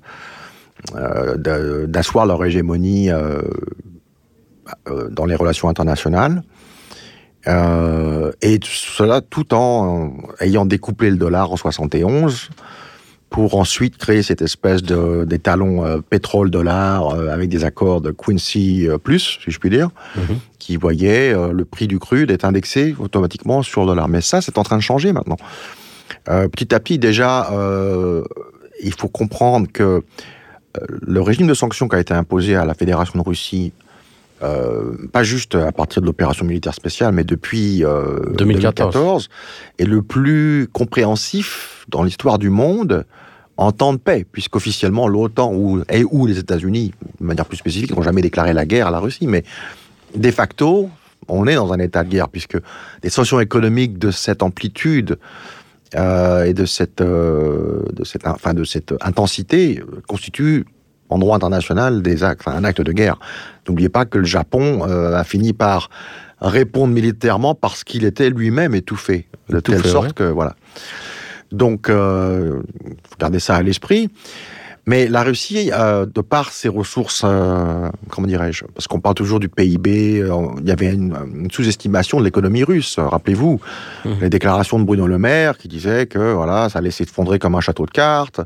d'asseoir leur hégémonie dans les relations internationales. et cela tout en ayant découplé le dollar en 71, pour ensuite créer cette espèce de d'étalon euh, pétrole-dollar euh, avec des accords de Quincy euh, plus, si je puis dire, mhm. qui voyait le prix du crude être indexé automatiquement sur le dollar. Mais ça, c'est en train de changer maintenant. petit à petit, déjà, il faut comprendre que le régime de sanctions qui a été imposé à la Fédération de Russie pas juste à partir de l'opération militaire spéciale, mais depuis 2014. est le plus compréhensif dans l'histoire du monde en temps de paix, puisqu'officiellement l'OTAN ou, et ou les États-Unis, de manière plus spécifique, n'ont jamais déclaré la guerre à la Russie, mais de facto, on est dans un état de guerre, puisque des sanctions économiques de cette amplitude euh, et de cette, euh, de cette, enfin, de cette intensité constituent en droit international des actes, un acte de guerre. N'oubliez pas que le Japon euh, a fini par répondre militairement parce qu'il était lui-même étouffé, de telle sorte que voilà. Donc, euh, faut garder ça à l'esprit. Mais la Russie, euh, de par ses ressources, euh, comment dirais-je, parce qu'on parle toujours du PIB, euh, il y avait une, sous-estimation de l'économie russe. Rappelez-vous mmh. les déclarations de Bruno Le Maire qui disait que voilà, ça allait s'effondrer comme un château de cartes.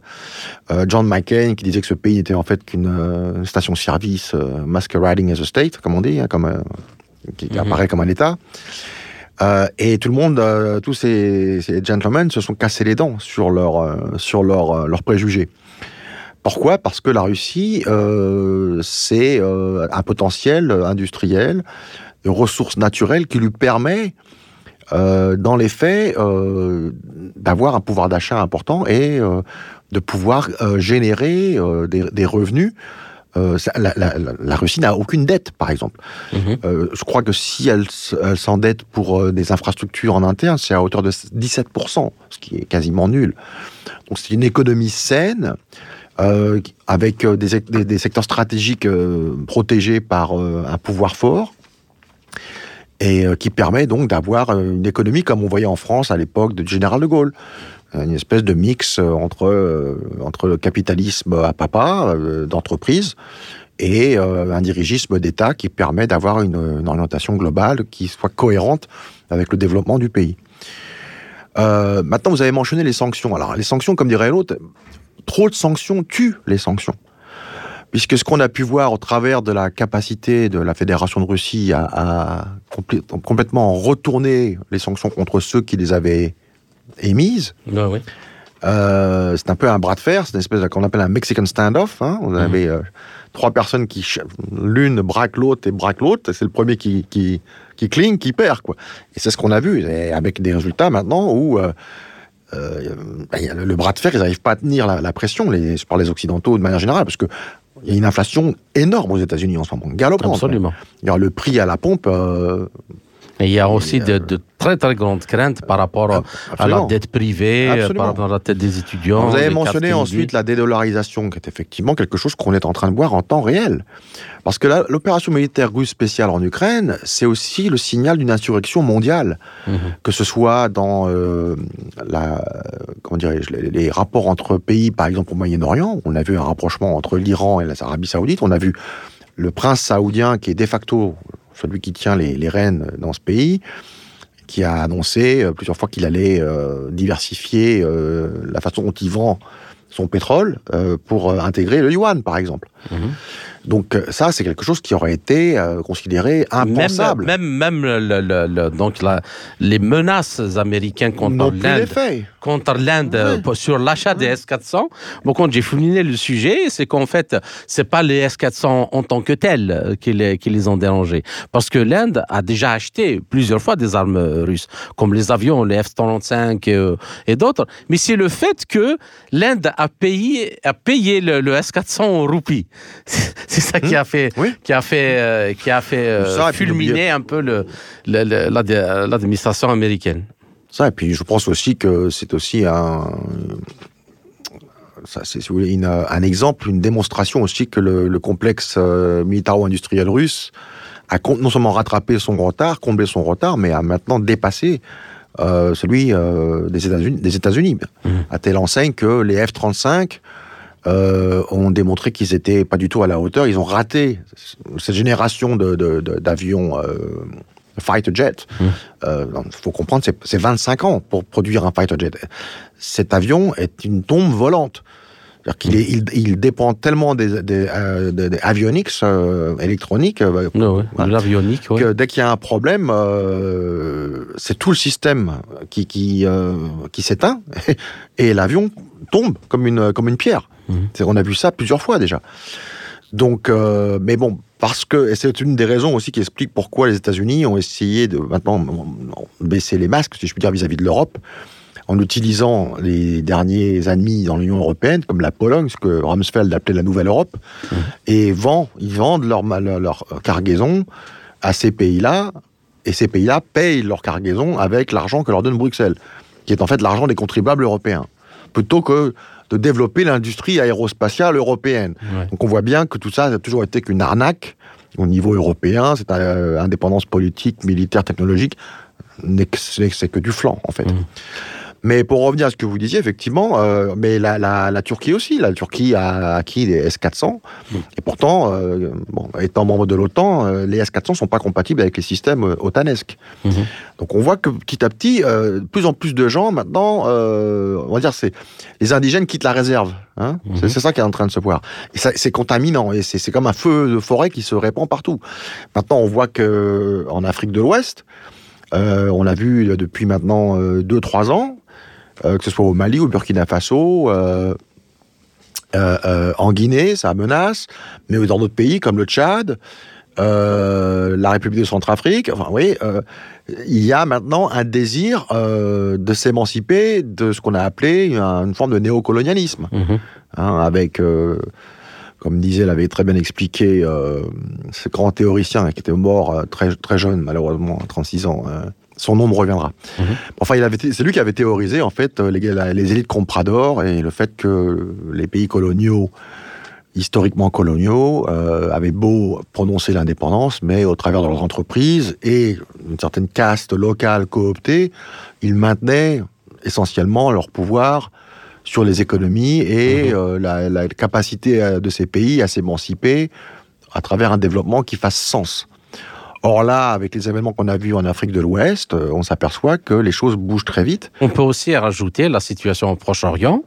John McCain qui disait que ce pays n'était en fait qu'une station-service masquerading as a state, comme on dit, hein, comme qui, mmh. apparaît comme un État. Euh, et tout le monde, euh, tous ces, gentlemen se sont cassés les dents sur leurs euh, sur leur, leurs préjugés. Pourquoi? Parce que la Russie, c'est un potentiel industriel, de ressources naturelles qui lui permet, dans les faits, d'avoir un pouvoir d'achat important et de pouvoir générer des, revenus euh, la, Russie n'a aucune dette, par exemple. Mhm. Euh, je crois que si elle, s'endette pour euh, des infrastructures en interne, c'est à hauteur de 17%, ce qui est quasiment nul. Donc c'est une économie saine, avec des, secteurs stratégiques protégés par un pouvoir fort, et qui permet donc d'avoir une économie comme on voyait en France à l'époque de Général de Gaulle une espèce de mix euh, entre, euh, entre le capitalisme à papa, euh, d'entreprise, et un dirigisme d'État qui permet d'avoir une, orientation globale qui soit cohérente avec le développement du pays. maintenant, vous avez mentionné les sanctions. Alors, les sanctions, comme dirait l'autre, trop de sanctions tuent les sanctions. Puisque ce qu'on a pu voir au travers de la capacité de la Fédération de Russie à, complètement retourner les sanctions contre ceux qui les avaient émises, ah c'est un peu un bras de fer, c'est une espèce qu'on appelle un Mexican standoff. Hein. On mhm. avait trois personnes qui, l'une braque l'autre et braque l'autre. C'est le premier qui, qui, qui cligne, qui perd, quoi. Et c'est ce qu'on a vu, avec des résultats maintenant où euh, bah, le, bras de fer, ils n'arrivent pas à tenir la, pression, les, je parle des Occidentaux de manière générale, parce que il y a une inflation énorme aux États-Unis en ce moment, galopante. Absolument. Le prix à la pompe. Euh, et il y a aussi de, très très grandes craintes par rapport à la dette privée, par rapport à la dette des étudiants. Vous avez mentionné ensuite la dédollarisation, qui est effectivement quelque chose qu'on est en train de voir en temps réel. Parce que l'opération militaire russe spéciale en Ukraine, c'est aussi le signal d'une insurrection mondiale, mhm. que ce soit dans euh, la, comment les, les, rapports entre pays, par exemple au Moyen-Orient, on a vu un rapprochement entre l'Iran et l'Arabie saoudite, on a vu le prince saoudien qui est de facto celui qui tient les, rênes dans ce pays, qui a annoncé euh, plusieurs fois qu'il allait euh, diversifier la façon dont il vend son pétrole pour intégrer le yuan, par exemple. Mhm. Donc euh, ça, c'est quelque chose qui aurait été euh, considéré impensable. Même, même, le, donc les menaces américaines contre l'Inde, contre l'Inde euh, sur l'achat des S400. Bon, quand j'ai fouliné le sujet, c'est qu'en fait, c'est pas les S400 en tant que tels qui les, qui les ont dérangés, parce que l'Inde a déjà acheté plusieurs fois des armes russes, comme les avions, les F-35 et, d'autres. Mais c'est le fait que l'Inde a payé, a payé le, le S400 en roupies. C'est ça qui a hmm. fait, qui a fait, euh, qui a fait euh, fulminer un peu le, l'administration américaine. Ça, et puis je pense aussi que c'est aussi un, ça, c'est si vous voulez, un exemple, une démonstration aussi que le, complexe euh, militaro-industriel russe a non seulement rattrapé son retard, comblé son retard, mais a maintenant dépassé celui des États-Unis, des États-Unis, mmh. à telle enseigne que les F-35 euh, ont démontré qu'ils étaient pas du tout à la hauteur. Ils ont raté cette génération d'avions de, euh, fighter jet. Il mmh. euh, faut comprendre, c'est 25 ans pour produire un fighter jet. Cet avion est une tombe volante. il, il, dépend tellement des, des, des avionics électroniques, ah l'avionique, que dès qu'il y a un problème, c'est tout le système qui qui, qui s'éteint et l'avion tombe comme une comme une pierre. Mhm. On a vu ça plusieurs fois déjà. Donc, euh, mais bon, parce que, et c'est une des raisons aussi qui explique pourquoi les États-Unis ont essayé de maintenant baisser les masques, si je puis dire, vis-à-vis de l'Europe, en utilisant les derniers ennemis dans l'Union européenne, comme la Pologne, ce que Rumsfeld appelait la Nouvelle Europe, mhm. et vend, ils vendent leur, leur cargaison à ces pays-là, et ces pays-là payent leur cargaison avec l'argent que leur donne Bruxelles, qui est en fait l'argent des contribuables européens, plutôt que de développer l'industrie aérospatiale européenne. Donc on voit bien que tout ça n'a toujours été qu'une arnaque au niveau européen, cette euh, indépendance politique, militaire, technologique, c'est que du flanc en fait. Mmh. Mais pour revenir à ce que vous disiez, effectivement, euh, mais la, la, la, Turquie aussi, la Turquie a acquis des S-400, et pourtant, euh, bon, étant membre de l'OTAN, euh, les S-400 sont pas compatibles avec les systèmes otanesques. Mhm. Donc on voit que petit à petit, de plus en plus de gens maintenant, on va dire, c'est les indigènes quittent la réserve. Hein mhm. C'est ça qui est en train de se voir. Et c'est contaminant, et c'est comme un feu de forêt qui se répand partout. Maintenant, on voit que en Afrique de l'Ouest, on l'a vu depuis maintenant 2-3 ans, euh, que ce soit au Mali, au Burkina Faso, euh, euh, en Guinée, ça menace, mais dans d'autres pays comme le Tchad, la République de Centrafrique, enfin oui, il y a maintenant un désir de s'émanciper de ce qu'on a appelé une forme de néocolonialisme, mhm. hein, avec comme disait, l'avait très bien expliqué ce grand théoricien qui était mort très, très jeune, malheureusement, à 36 ans, son nom me reviendra. Mhm. Enfin, c'est lui qui avait théorisé en fait les, les élites comprador et le fait que les pays coloniaux, historiquement coloniaux, euh, avaient beau prononcer l'indépendance, mais au travers de leurs entreprises et une certaine caste locale cooptée, ils maintenaient essentiellement leur pouvoir sur les économies et mhm. euh, la, la, capacité euh, de ces pays à s'émanciper à travers un développement qui fasse sens. Or là, avec les événements qu'on a vus en Afrique de l'Ouest, euh, on s'aperçoit que les choses bougent très vite. On peut aussi rajouter la situation au Proche-Orient,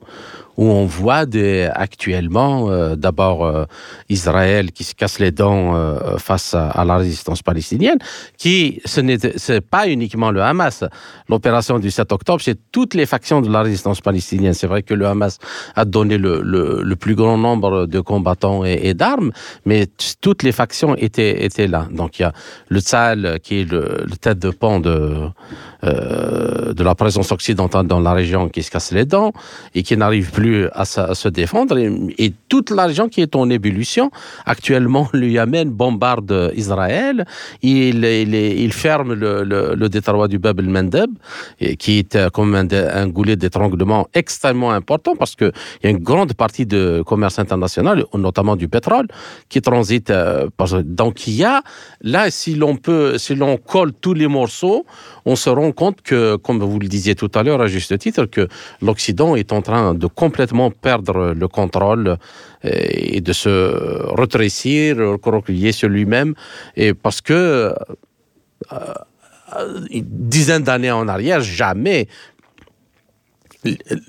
où on voit actuellement euh, d'abord euh, Israël qui se casse les dents euh, face à, la résistance palestinienne, qui ce n'est pas uniquement le Hamas. L'opération du 7 octobre, c'est toutes les factions de la résistance palestinienne. C'est vrai que le Hamas a donné le, plus grand nombre de combattants et, d'armes, mais toutes les factions étaient, étaient là. Donc il y a le Tzal qui est le, tête de pont de, de la présence occidentale dans la région qui se casse les dents et qui n'arrive plus à, se défendre. Et, toute la région qui est en ébullition. Actuellement, le Yémen bombarde Israël. Il, il, ferme le, le, détroit du Bab el-Mandeb, qui est euh, comme un, goulet d'étranglement extrêmement important parce qu'il y a une grande partie de commerce international, notamment du pétrole, qui transite. Euh, donc il y a, là, si l'on peut, si l'on colle tous les morceaux, on se rend compte que, comme vous le disiez tout à l'heure à juste titre, que l'Occident est en train de complètement perdre le contrôle euh, et de se retrécir, recroqueviller sur lui-même, et parce que euh, une dizaine d'années en arrière, jamais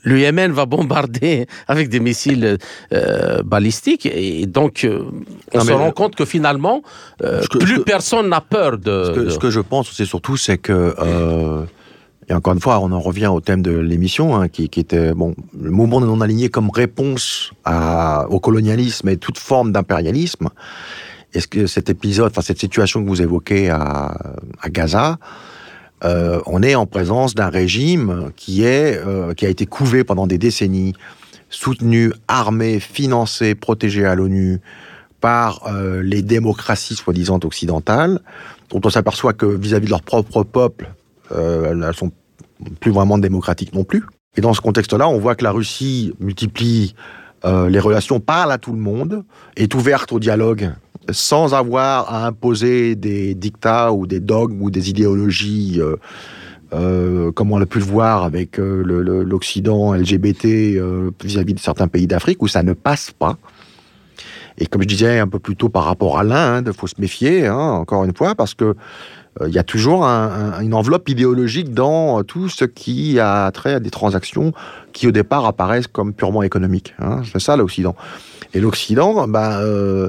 le Yémen va bombarder avec des missiles euh, balistiques et donc euh, on se rend compte que finalement plus personne n'a peur de ce, que, je pense c'est surtout c'est que et encore une fois on en revient au thème de l'émission hein, qui, était bon le mouvement non aligné comme réponse au colonialisme et toute forme d'impérialisme. Est-ce que cet épisode enfin cette situation que vous évoquez à, à Gaza euh, on est en présence d'un régime qui, est, euh, qui a été couvé pendant des décennies, soutenu, armé, financé, protégé à l'ONU par euh, les démocraties soi-disant occidentales, dont on s'aperçoit que vis-à-vis de leur propre peuple, elles sont plus vraiment démocratiques non plus. Et dans ce contexte-là, on voit que la Russie multiplie les relations, parle à tout le monde, est ouverte au dialogue sans avoir à imposer des dictats ou des dogmes ou des idéologies, euh, euh, comme on a pu le voir avec euh, l'Occident LGBT vis-à-vis de certains pays d'Afrique, où ça ne passe pas. Et comme je disais un peu plus tôt par rapport à l'Inde, il faut se méfier, hein, encore une fois, parce que il y a toujours une enveloppe idéologique dans tout ce qui a trait à des transactions qui au départ apparaissent comme purement économiques. Hein. C'est ça l'Occident. Et l'Occident, ben, euh,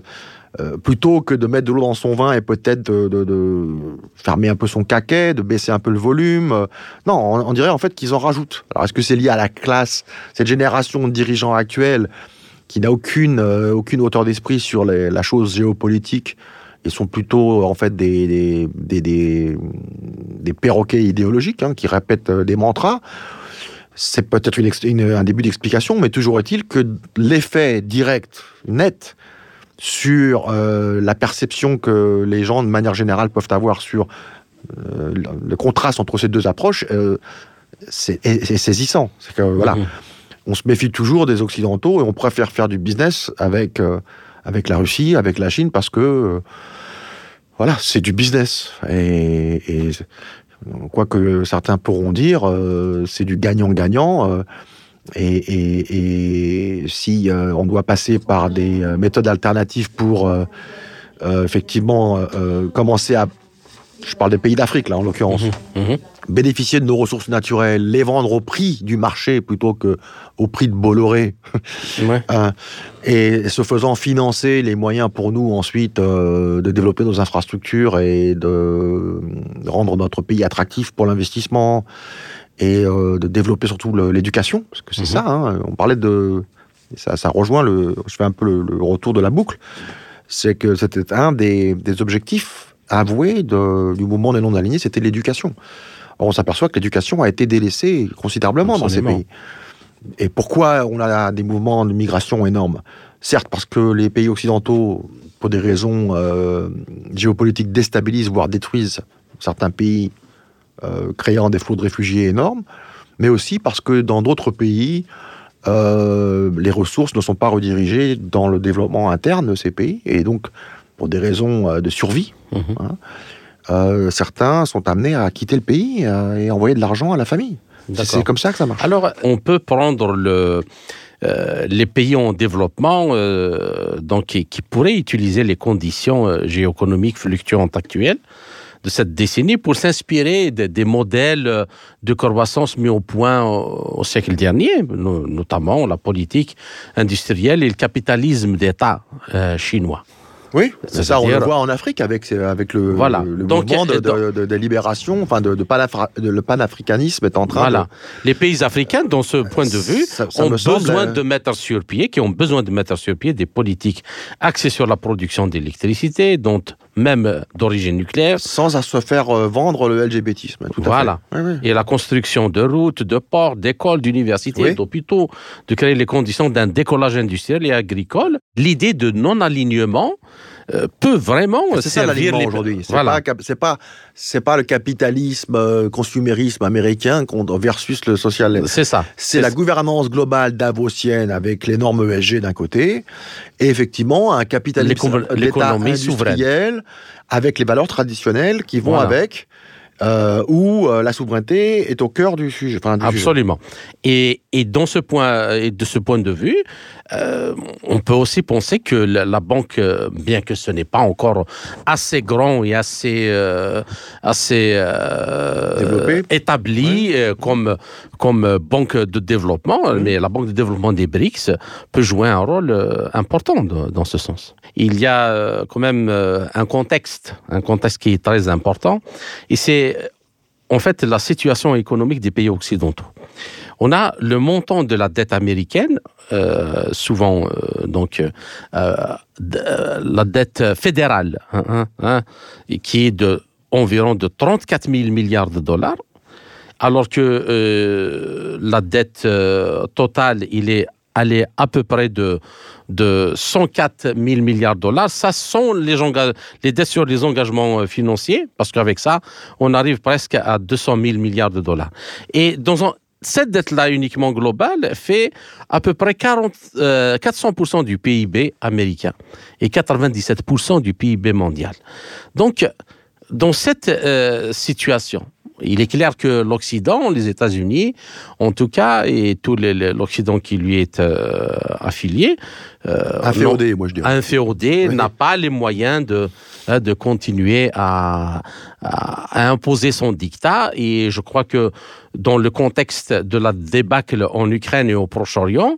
plutôt que de mettre de l'eau dans son vin et peut-être de, fermer un peu son caquet, de baisser un peu le volume. Euh, non, on, dirait en fait qu'ils en rajoutent. Alors est-ce que c'est lié à la classe, cette génération de dirigeants actuels qui n'a aucune, euh, aucune hauteur d'esprit sur la chose géopolitique et sont plutôt en fait des, des, des, perroquets idéologiques hein, qui répètent des mantras? C'est peut-être un début d'explication, mais toujours est-il que l'effet direct, net, sur euh, la perception que les gens, de manière générale, peuvent avoir sur euh, le contraste entre ces deux approches, euh, c'est saisissant. C'est que, voilà, on se méfie toujours des Occidentaux et on préfère faire du business avec, avec la Russie, avec la Chine, parce que, voilà, c'est du business. Et, et quoi que certains pourront dire, c'est du gagnant-gagnant. Et, si euh, on doit passer par des euh, méthodes alternatives pour euh, effectivement commencer à, je parle des pays d'Afrique là en l'occurrence, mhm, mhm. bénéficier de nos ressources naturelles, les vendre au prix du marché plutôt que au prix de Bolloré, et ce faisant financer les moyens pour nous ensuite de développer nos infrastructures et de rendre notre pays attractif pour l'investissement et euh, de développer surtout l'éducation, parce que c'est mhm. ça, hein. on parlait de... Ça, ça, rejoint le... Je fais un peu le, retour de la boucle. C'est que c'était un des, des, objectifs avoués de, du mouvement des non-alignés, c'était l'éducation. Or, on s'aperçoit que l'éducation a été délaissée considérablement dans ces pays. Et pourquoi on a des mouvements de migration énormes? Certes, parce que les pays occidentaux, pour des raisons euh, géopolitiques, déstabilisent, voire détruisent certains pays euh, créant des flots de réfugiés énormes, mais aussi parce que dans d'autres pays, euh, les ressources ne sont pas redirigées dans le développement interne de ces pays, et donc pour des raisons euh, de survie, mhm. hein, certains sont amenés à quitter le pays et envoyer de l'argent à la famille. C'est comme ça que ça marche. Alors, on peut prendre le, les pays en développement donc, qui, qui, pourraient utiliser les conditions géoéconomiques fluctuantes actuelles de cette décennie pour s'inspirer des modèles de croissance mis au point au, siècle dernier, notamment la politique industrielle et le capitalisme d'État chinois. Oui, c'est ça, on le voit en Afrique avec, avec le, voilà. le, mouvement de, de, libération, enfin de, le panafricanisme est en train voilà. Les pays africains, dans ce point de vue, ont besoin euh, de mettre sur pied, qui ont besoin de mettre sur pied des politiques axées sur la production d'électricité, dont même d'origine nucléaire. Sans à se faire euh, vendre le LGBTisme. Tout voilà. À fait. Et la construction de routes, de ports, d'écoles, d'universités, d'hôpitaux, de créer les conditions d'un décollage industriel et agricole. L'idée de non-alignement euh, peut vraiment c'est ça l'alignement aujourd'hui. C'est voilà. pas c'est pas c'est pas le capitalisme euh, consumérisme américain versus le social. C'est ça. C'est la gouvernance globale davosienne avec les normes ESG d'un côté et effectivement un capitalisme l'économie industriel avec les valeurs traditionnelles qui vont avec euh, où euh, la souveraineté est au cœur du sujet. Absolument. Et, et, dans ce point, et de ce point de vue, euh, on peut aussi penser que la, banque, bien que ce n'est pas encore assez grand et assez, assez établi comme, comme banque de développement, mais la banque de développement des BRICS peut jouer un rôle important dans ce sens. Il y a quand même un contexte, un contexte qui est très important, et c'est en fait la situation économique des pays occidentaux. On a le montant de la dette américaine, euh, souvent euh, donc euh, la dette fédérale, hein, hein, hein, qui est de environ de 34 000 milliards de dollars, alors que la dette totale, il est allé à peu près de de 104 000 milliards de dollars. Ça sont les, les dettes sur les engagements financiers, parce qu'avec ça, on arrive presque à 200 000 milliards de dollars. Et dans cette dette-là uniquement globale fait à peu près 40, 400% euh, du PIB américain et 97% du PIB mondial. Donc, dans cette euh, situation, il est clair que l'Occident, les États-Unis, en tout cas, et tout l'Occident qui lui est euh, affilié, euh, inféodé, moi je dirais. Inféodé, n'a pas les moyens de, hein, de continuer à, à, imposer son dictat. Et je crois que dans le contexte de la débâcle en Ukraine et au Proche-Orient,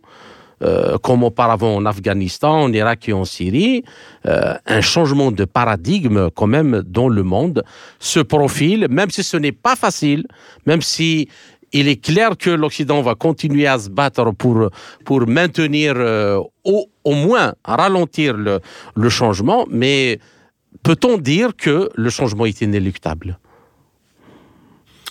euh, comme auparavant en Afghanistan, en Irak et en Syrie, euh, un changement de paradigme quand même dans le monde se profile, même si ce n'est pas facile, même si il est clair que l'Occident va continuer à se battre pour, pour maintenir, euh, au, au, moins ralentir le, le changement, mais peut-on dire que le changement est inéluctable?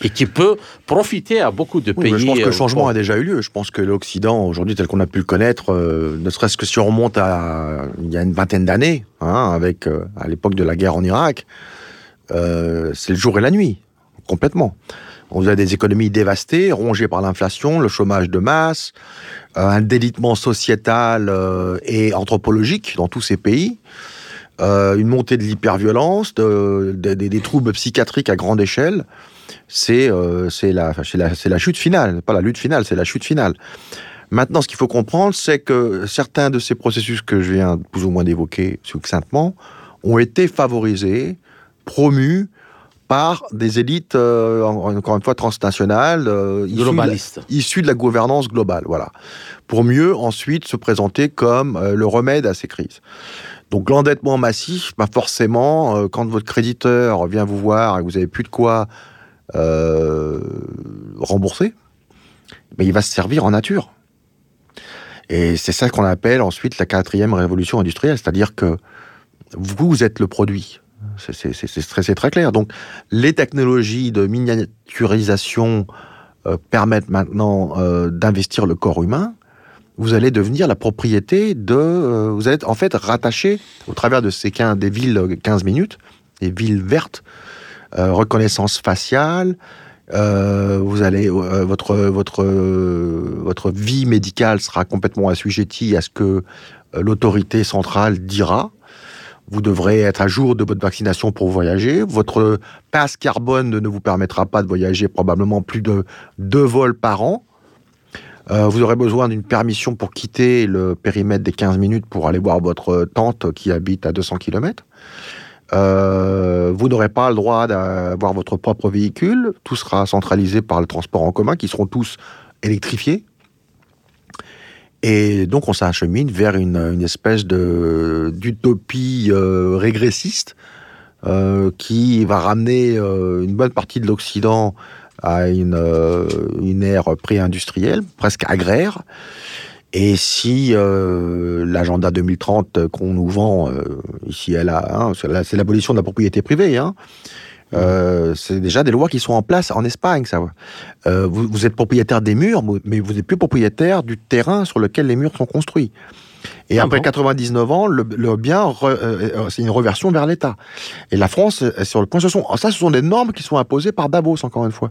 Et qui peut profiter à beaucoup de pays. je pense que le euh, changement a déjà eu lieu. Je pense que l'Occident, aujourd'hui, tel qu'on a pu le connaître, euh, ne serait-ce que si on remonte à il y a une vingtaine d'années, hein, avec euh, à l'époque de la guerre en Irak, c'est le jour et la nuit, complètement. On a des économies dévastées, rongées par l'inflation, le chômage de masse, un délitement sociétal et anthropologique dans tous ces pays. une montée de l'hyperviolence, des troubles psychiatriques à grande échelle, euh, c'est la, la, chute finale, pas la lutte finale, c'est la chute finale. Maintenant, ce qu'il faut comprendre, c'est que certains de ces processus que je viens plus ou moins d'évoquer succinctement ont été favorisés, promus par des élites, euh, encore une fois, transnationales, euh, globalistes, issues de, la gouvernance globale, voilà, pour mieux ensuite se présenter comme le remède à ces crises. Donc l'endettement massif, bah forcément, quand votre créditeur vient vous voir et que vous avez plus de quoi euh, remboursé, mais il va se servir en nature. Et c'est ça qu'on appelle ensuite la quatrième révolution industrielle, c'est-à-dire que vous êtes le produit. C'est très, clair. Donc, les technologies de miniaturisation euh, permettent maintenant euh, d'investir le corps humain. Vous allez devenir la propriété de. vous êtes en fait rattaché au travers de ces 15, des villes 15 minutes, des villes vertes, reconnaissance faciale. Euh, vous allez euh, votre votre votre vie médicale sera complètement assujettie à ce que l'autorité centrale dira. Vous devrez être à jour de votre vaccination pour voyager. Votre passe carbone ne vous permettra pas de voyager probablement plus de deux vols par an. vous aurez besoin d'une permission pour quitter le périmètre des 15 minutes pour aller voir votre tante qui habite à 200 km. Vous n'aurez pas le droit d'avoir votre propre véhicule. Tout sera centralisé par le transport en commun, qui seront tous électrifiés. Et donc, on s'achemine vers une, espèce d'utopie régressiste qui va ramener une bonne partie de l'Occident à une, une ère pré-industrielle, presque agraire. Et si euh, l'agenda 2030 qu'on nous vend euh, ici et là, hein, c'est l'abolition de la propriété privée, hein, euh, c'est déjà des lois qui sont en place en Espagne, ça. Vous, vous, êtes propriétaire des murs, mais vous n'êtes plus propriétaire du terrain sur lequel les murs sont construits. Et ah après 99 ans, le, bien, c'est une reversion vers l'État. Et la France sur le point. Ce sont, ça, ce sont des normes qui sont imposées par Davos, encore une fois.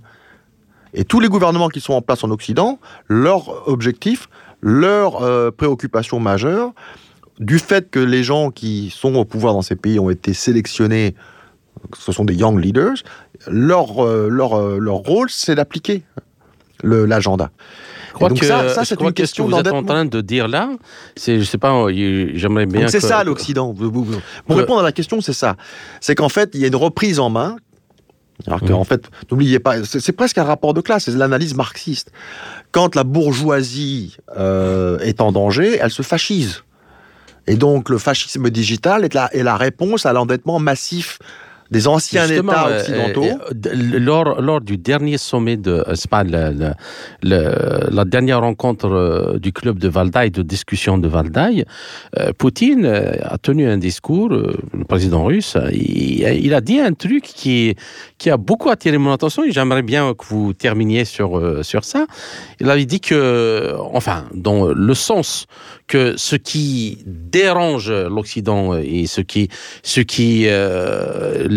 Et tous les gouvernements qui sont en place en Occident, leur objectif, leur euh, préoccupation majeure, du fait que les gens qui sont au pouvoir dans ces pays ont été sélectionnés, ce sont des young leaders, leur, euh, leur, euh, leur rôle, c'est d'appliquer l'agenda. Je crois que ça, ça c'est une question que vous êtes en train de dire là, c'est, je sais pas, j'aimerais bien. C'est ça l'Occident. Pour répondre à la question, c'est ça. C'est qu'en fait, il y a une reprise en main alors qu'en fait, n'oubliez pas, c'est presque un rapport de classe, c'est l'analyse marxiste. Quand la bourgeoisie euh, est en danger, elle se fascise. Et donc le fascisme digital est la, est la réponse à l'endettement massif des anciens États euh, occidentaux. Euh, lors, lors, du dernier sommet de, euh, pas la dernière rencontre du club de Valdaï, de discussion de Valdaï, Poutine a tenu un discours, le président russe, il, il, a dit un truc qui, qui a beaucoup attiré mon attention et j'aimerais bien que vous terminiez sur, sur ça. Il avait dit que, enfin, dans le sens que ce qui dérange l'Occident et ce qui, ce qui euh,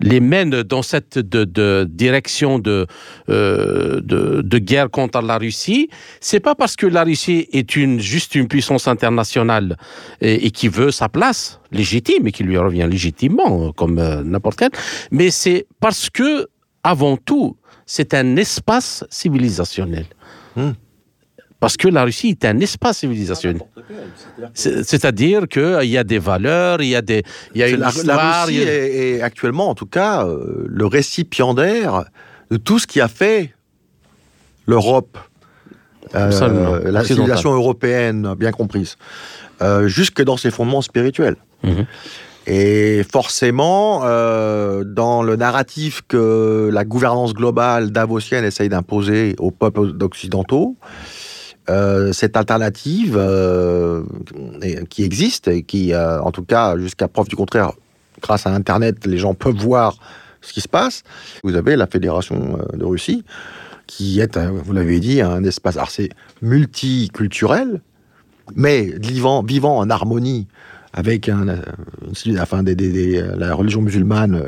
les mène dans cette direction de, euh, de, de, guerre contre la Russie, c'est pas parce que la Russie est une, juste une puissance internationale et, qui veut sa place légitime et qui lui revient légitimement comme euh, n'importe quel, mais c'est parce que avant tout c'est un espace civilisationnel. Hmm. Parce que la Russie est un espace civilisationnel. C'est-à-dire qu'il y a des valeurs, il y a, des, il y a une la, histoire. La Russie est, actuellement, en tout cas, euh, le récipiendaire de tout ce qui a fait l'Europe, euh, la civilisation européenne, bien comprise, euh, jusque dans ses fondements spirituels. Mhm. Et forcément, dans le narratif que la gouvernance globale davosienne essaye d'imposer aux peuples occidentaux, euh, cette alternative euh, qui existe et qui, euh, en tout cas, jusqu'à preuve du contraire, grâce à Internet, les gens peuvent voir ce qui se passe. Vous avez la Fédération de Russie, qui est, vous l'avez dit, un espace assez multiculturel, mais vivant, en harmonie avec un, enfin, la religion musulmane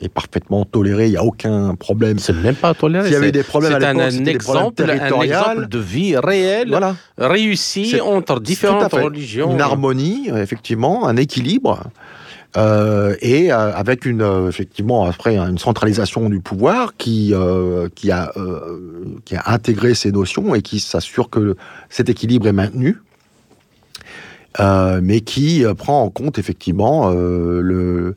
est parfaitement toléré, il n'y a aucun problème. C'est même pas toléré. S'il y avait des problèmes à un, un, exemple, un exemple de vie réelle, voilà. réussi entre différentes religions. Une harmonie, effectivement, un équilibre. Euh, et euh, avec une euh, effectivement après une centralisation du pouvoir qui qui a qui a intégré ces notions et qui s'assure que cet équilibre est maintenu, mais qui prend en compte effectivement le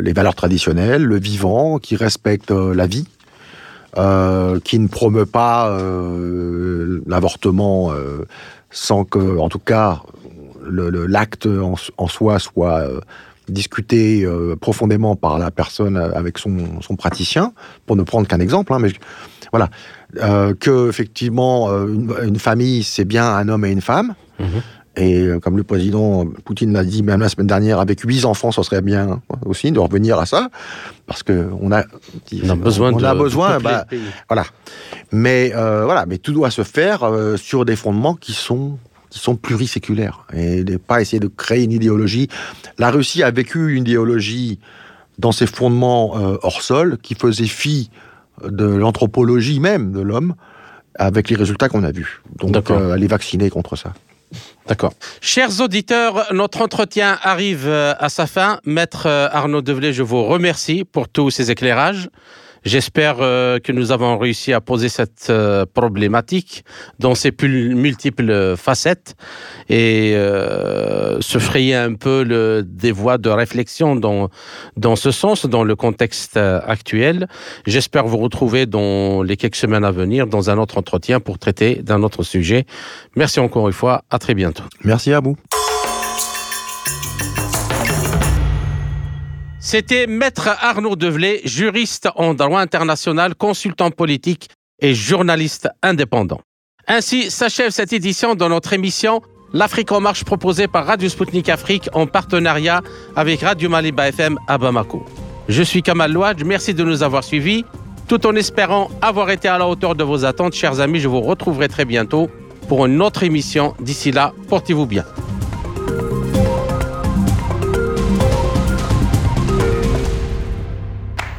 les valeurs traditionnelles, le vivant, qui respecte euh, la vie, euh, qui ne promeut pas euh, l'avortement sans que, en tout cas, l'acte en, soi soit discuté profondément par la personne avec son, praticien, pour ne prendre qu'un exemple. Hein, mais voilà, que effectivement une, famille c'est bien un homme et une femme. Mmh et euh, comme le président Poutine l'a dit même la semaine dernière, avec huit enfants, ce serait bien aussi de revenir à ça, parce que on a, on a besoin, on a besoin, bah, voilà. Mais euh, voilà, mais tout doit se faire euh, sur des fondements qui sont qui sont pluriséculaires et ne pas essayer de créer une idéologie. La Russie a vécu une idéologie dans ses fondements hors sol qui faisait fi de l'anthropologie même de l'homme, avec les résultats qu'on a vus. Donc, elle est vaccinée contre ça. D'accord. Chers auditeurs, notre entretien arrive euh, à sa fin. Maître euh, Arnaud Develay, je vous remercie pour tous ces éclairages. J'espère euh, que nous avons réussi à poser cette euh, problématique dans ses multiples facettes et euh, se frayer un peu des voies de réflexion dans, dans ce sens, dans le contexte actuel. J'espère vous retrouver dans les quelques semaines à venir dans un autre entretien pour traiter d'un autre sujet. Merci encore une fois. À très bientôt. Merci à vous. C'était Maître Arnaud Develay, juriste en droit international, consultant politique et journaliste indépendant. Ainsi s'achève cette édition de notre émission L'Afrique en marche proposée par Radio Sputnik Afrique en partenariat avec Radio Maliba FM à Bamako. Je suis Kamal Louadj, merci de nous avoir suivis. Tout en espérant avoir été à la hauteur de vos attentes, chers amis, je vous retrouverai très bientôt pour une autre émission. D'ici là, portez-vous bien.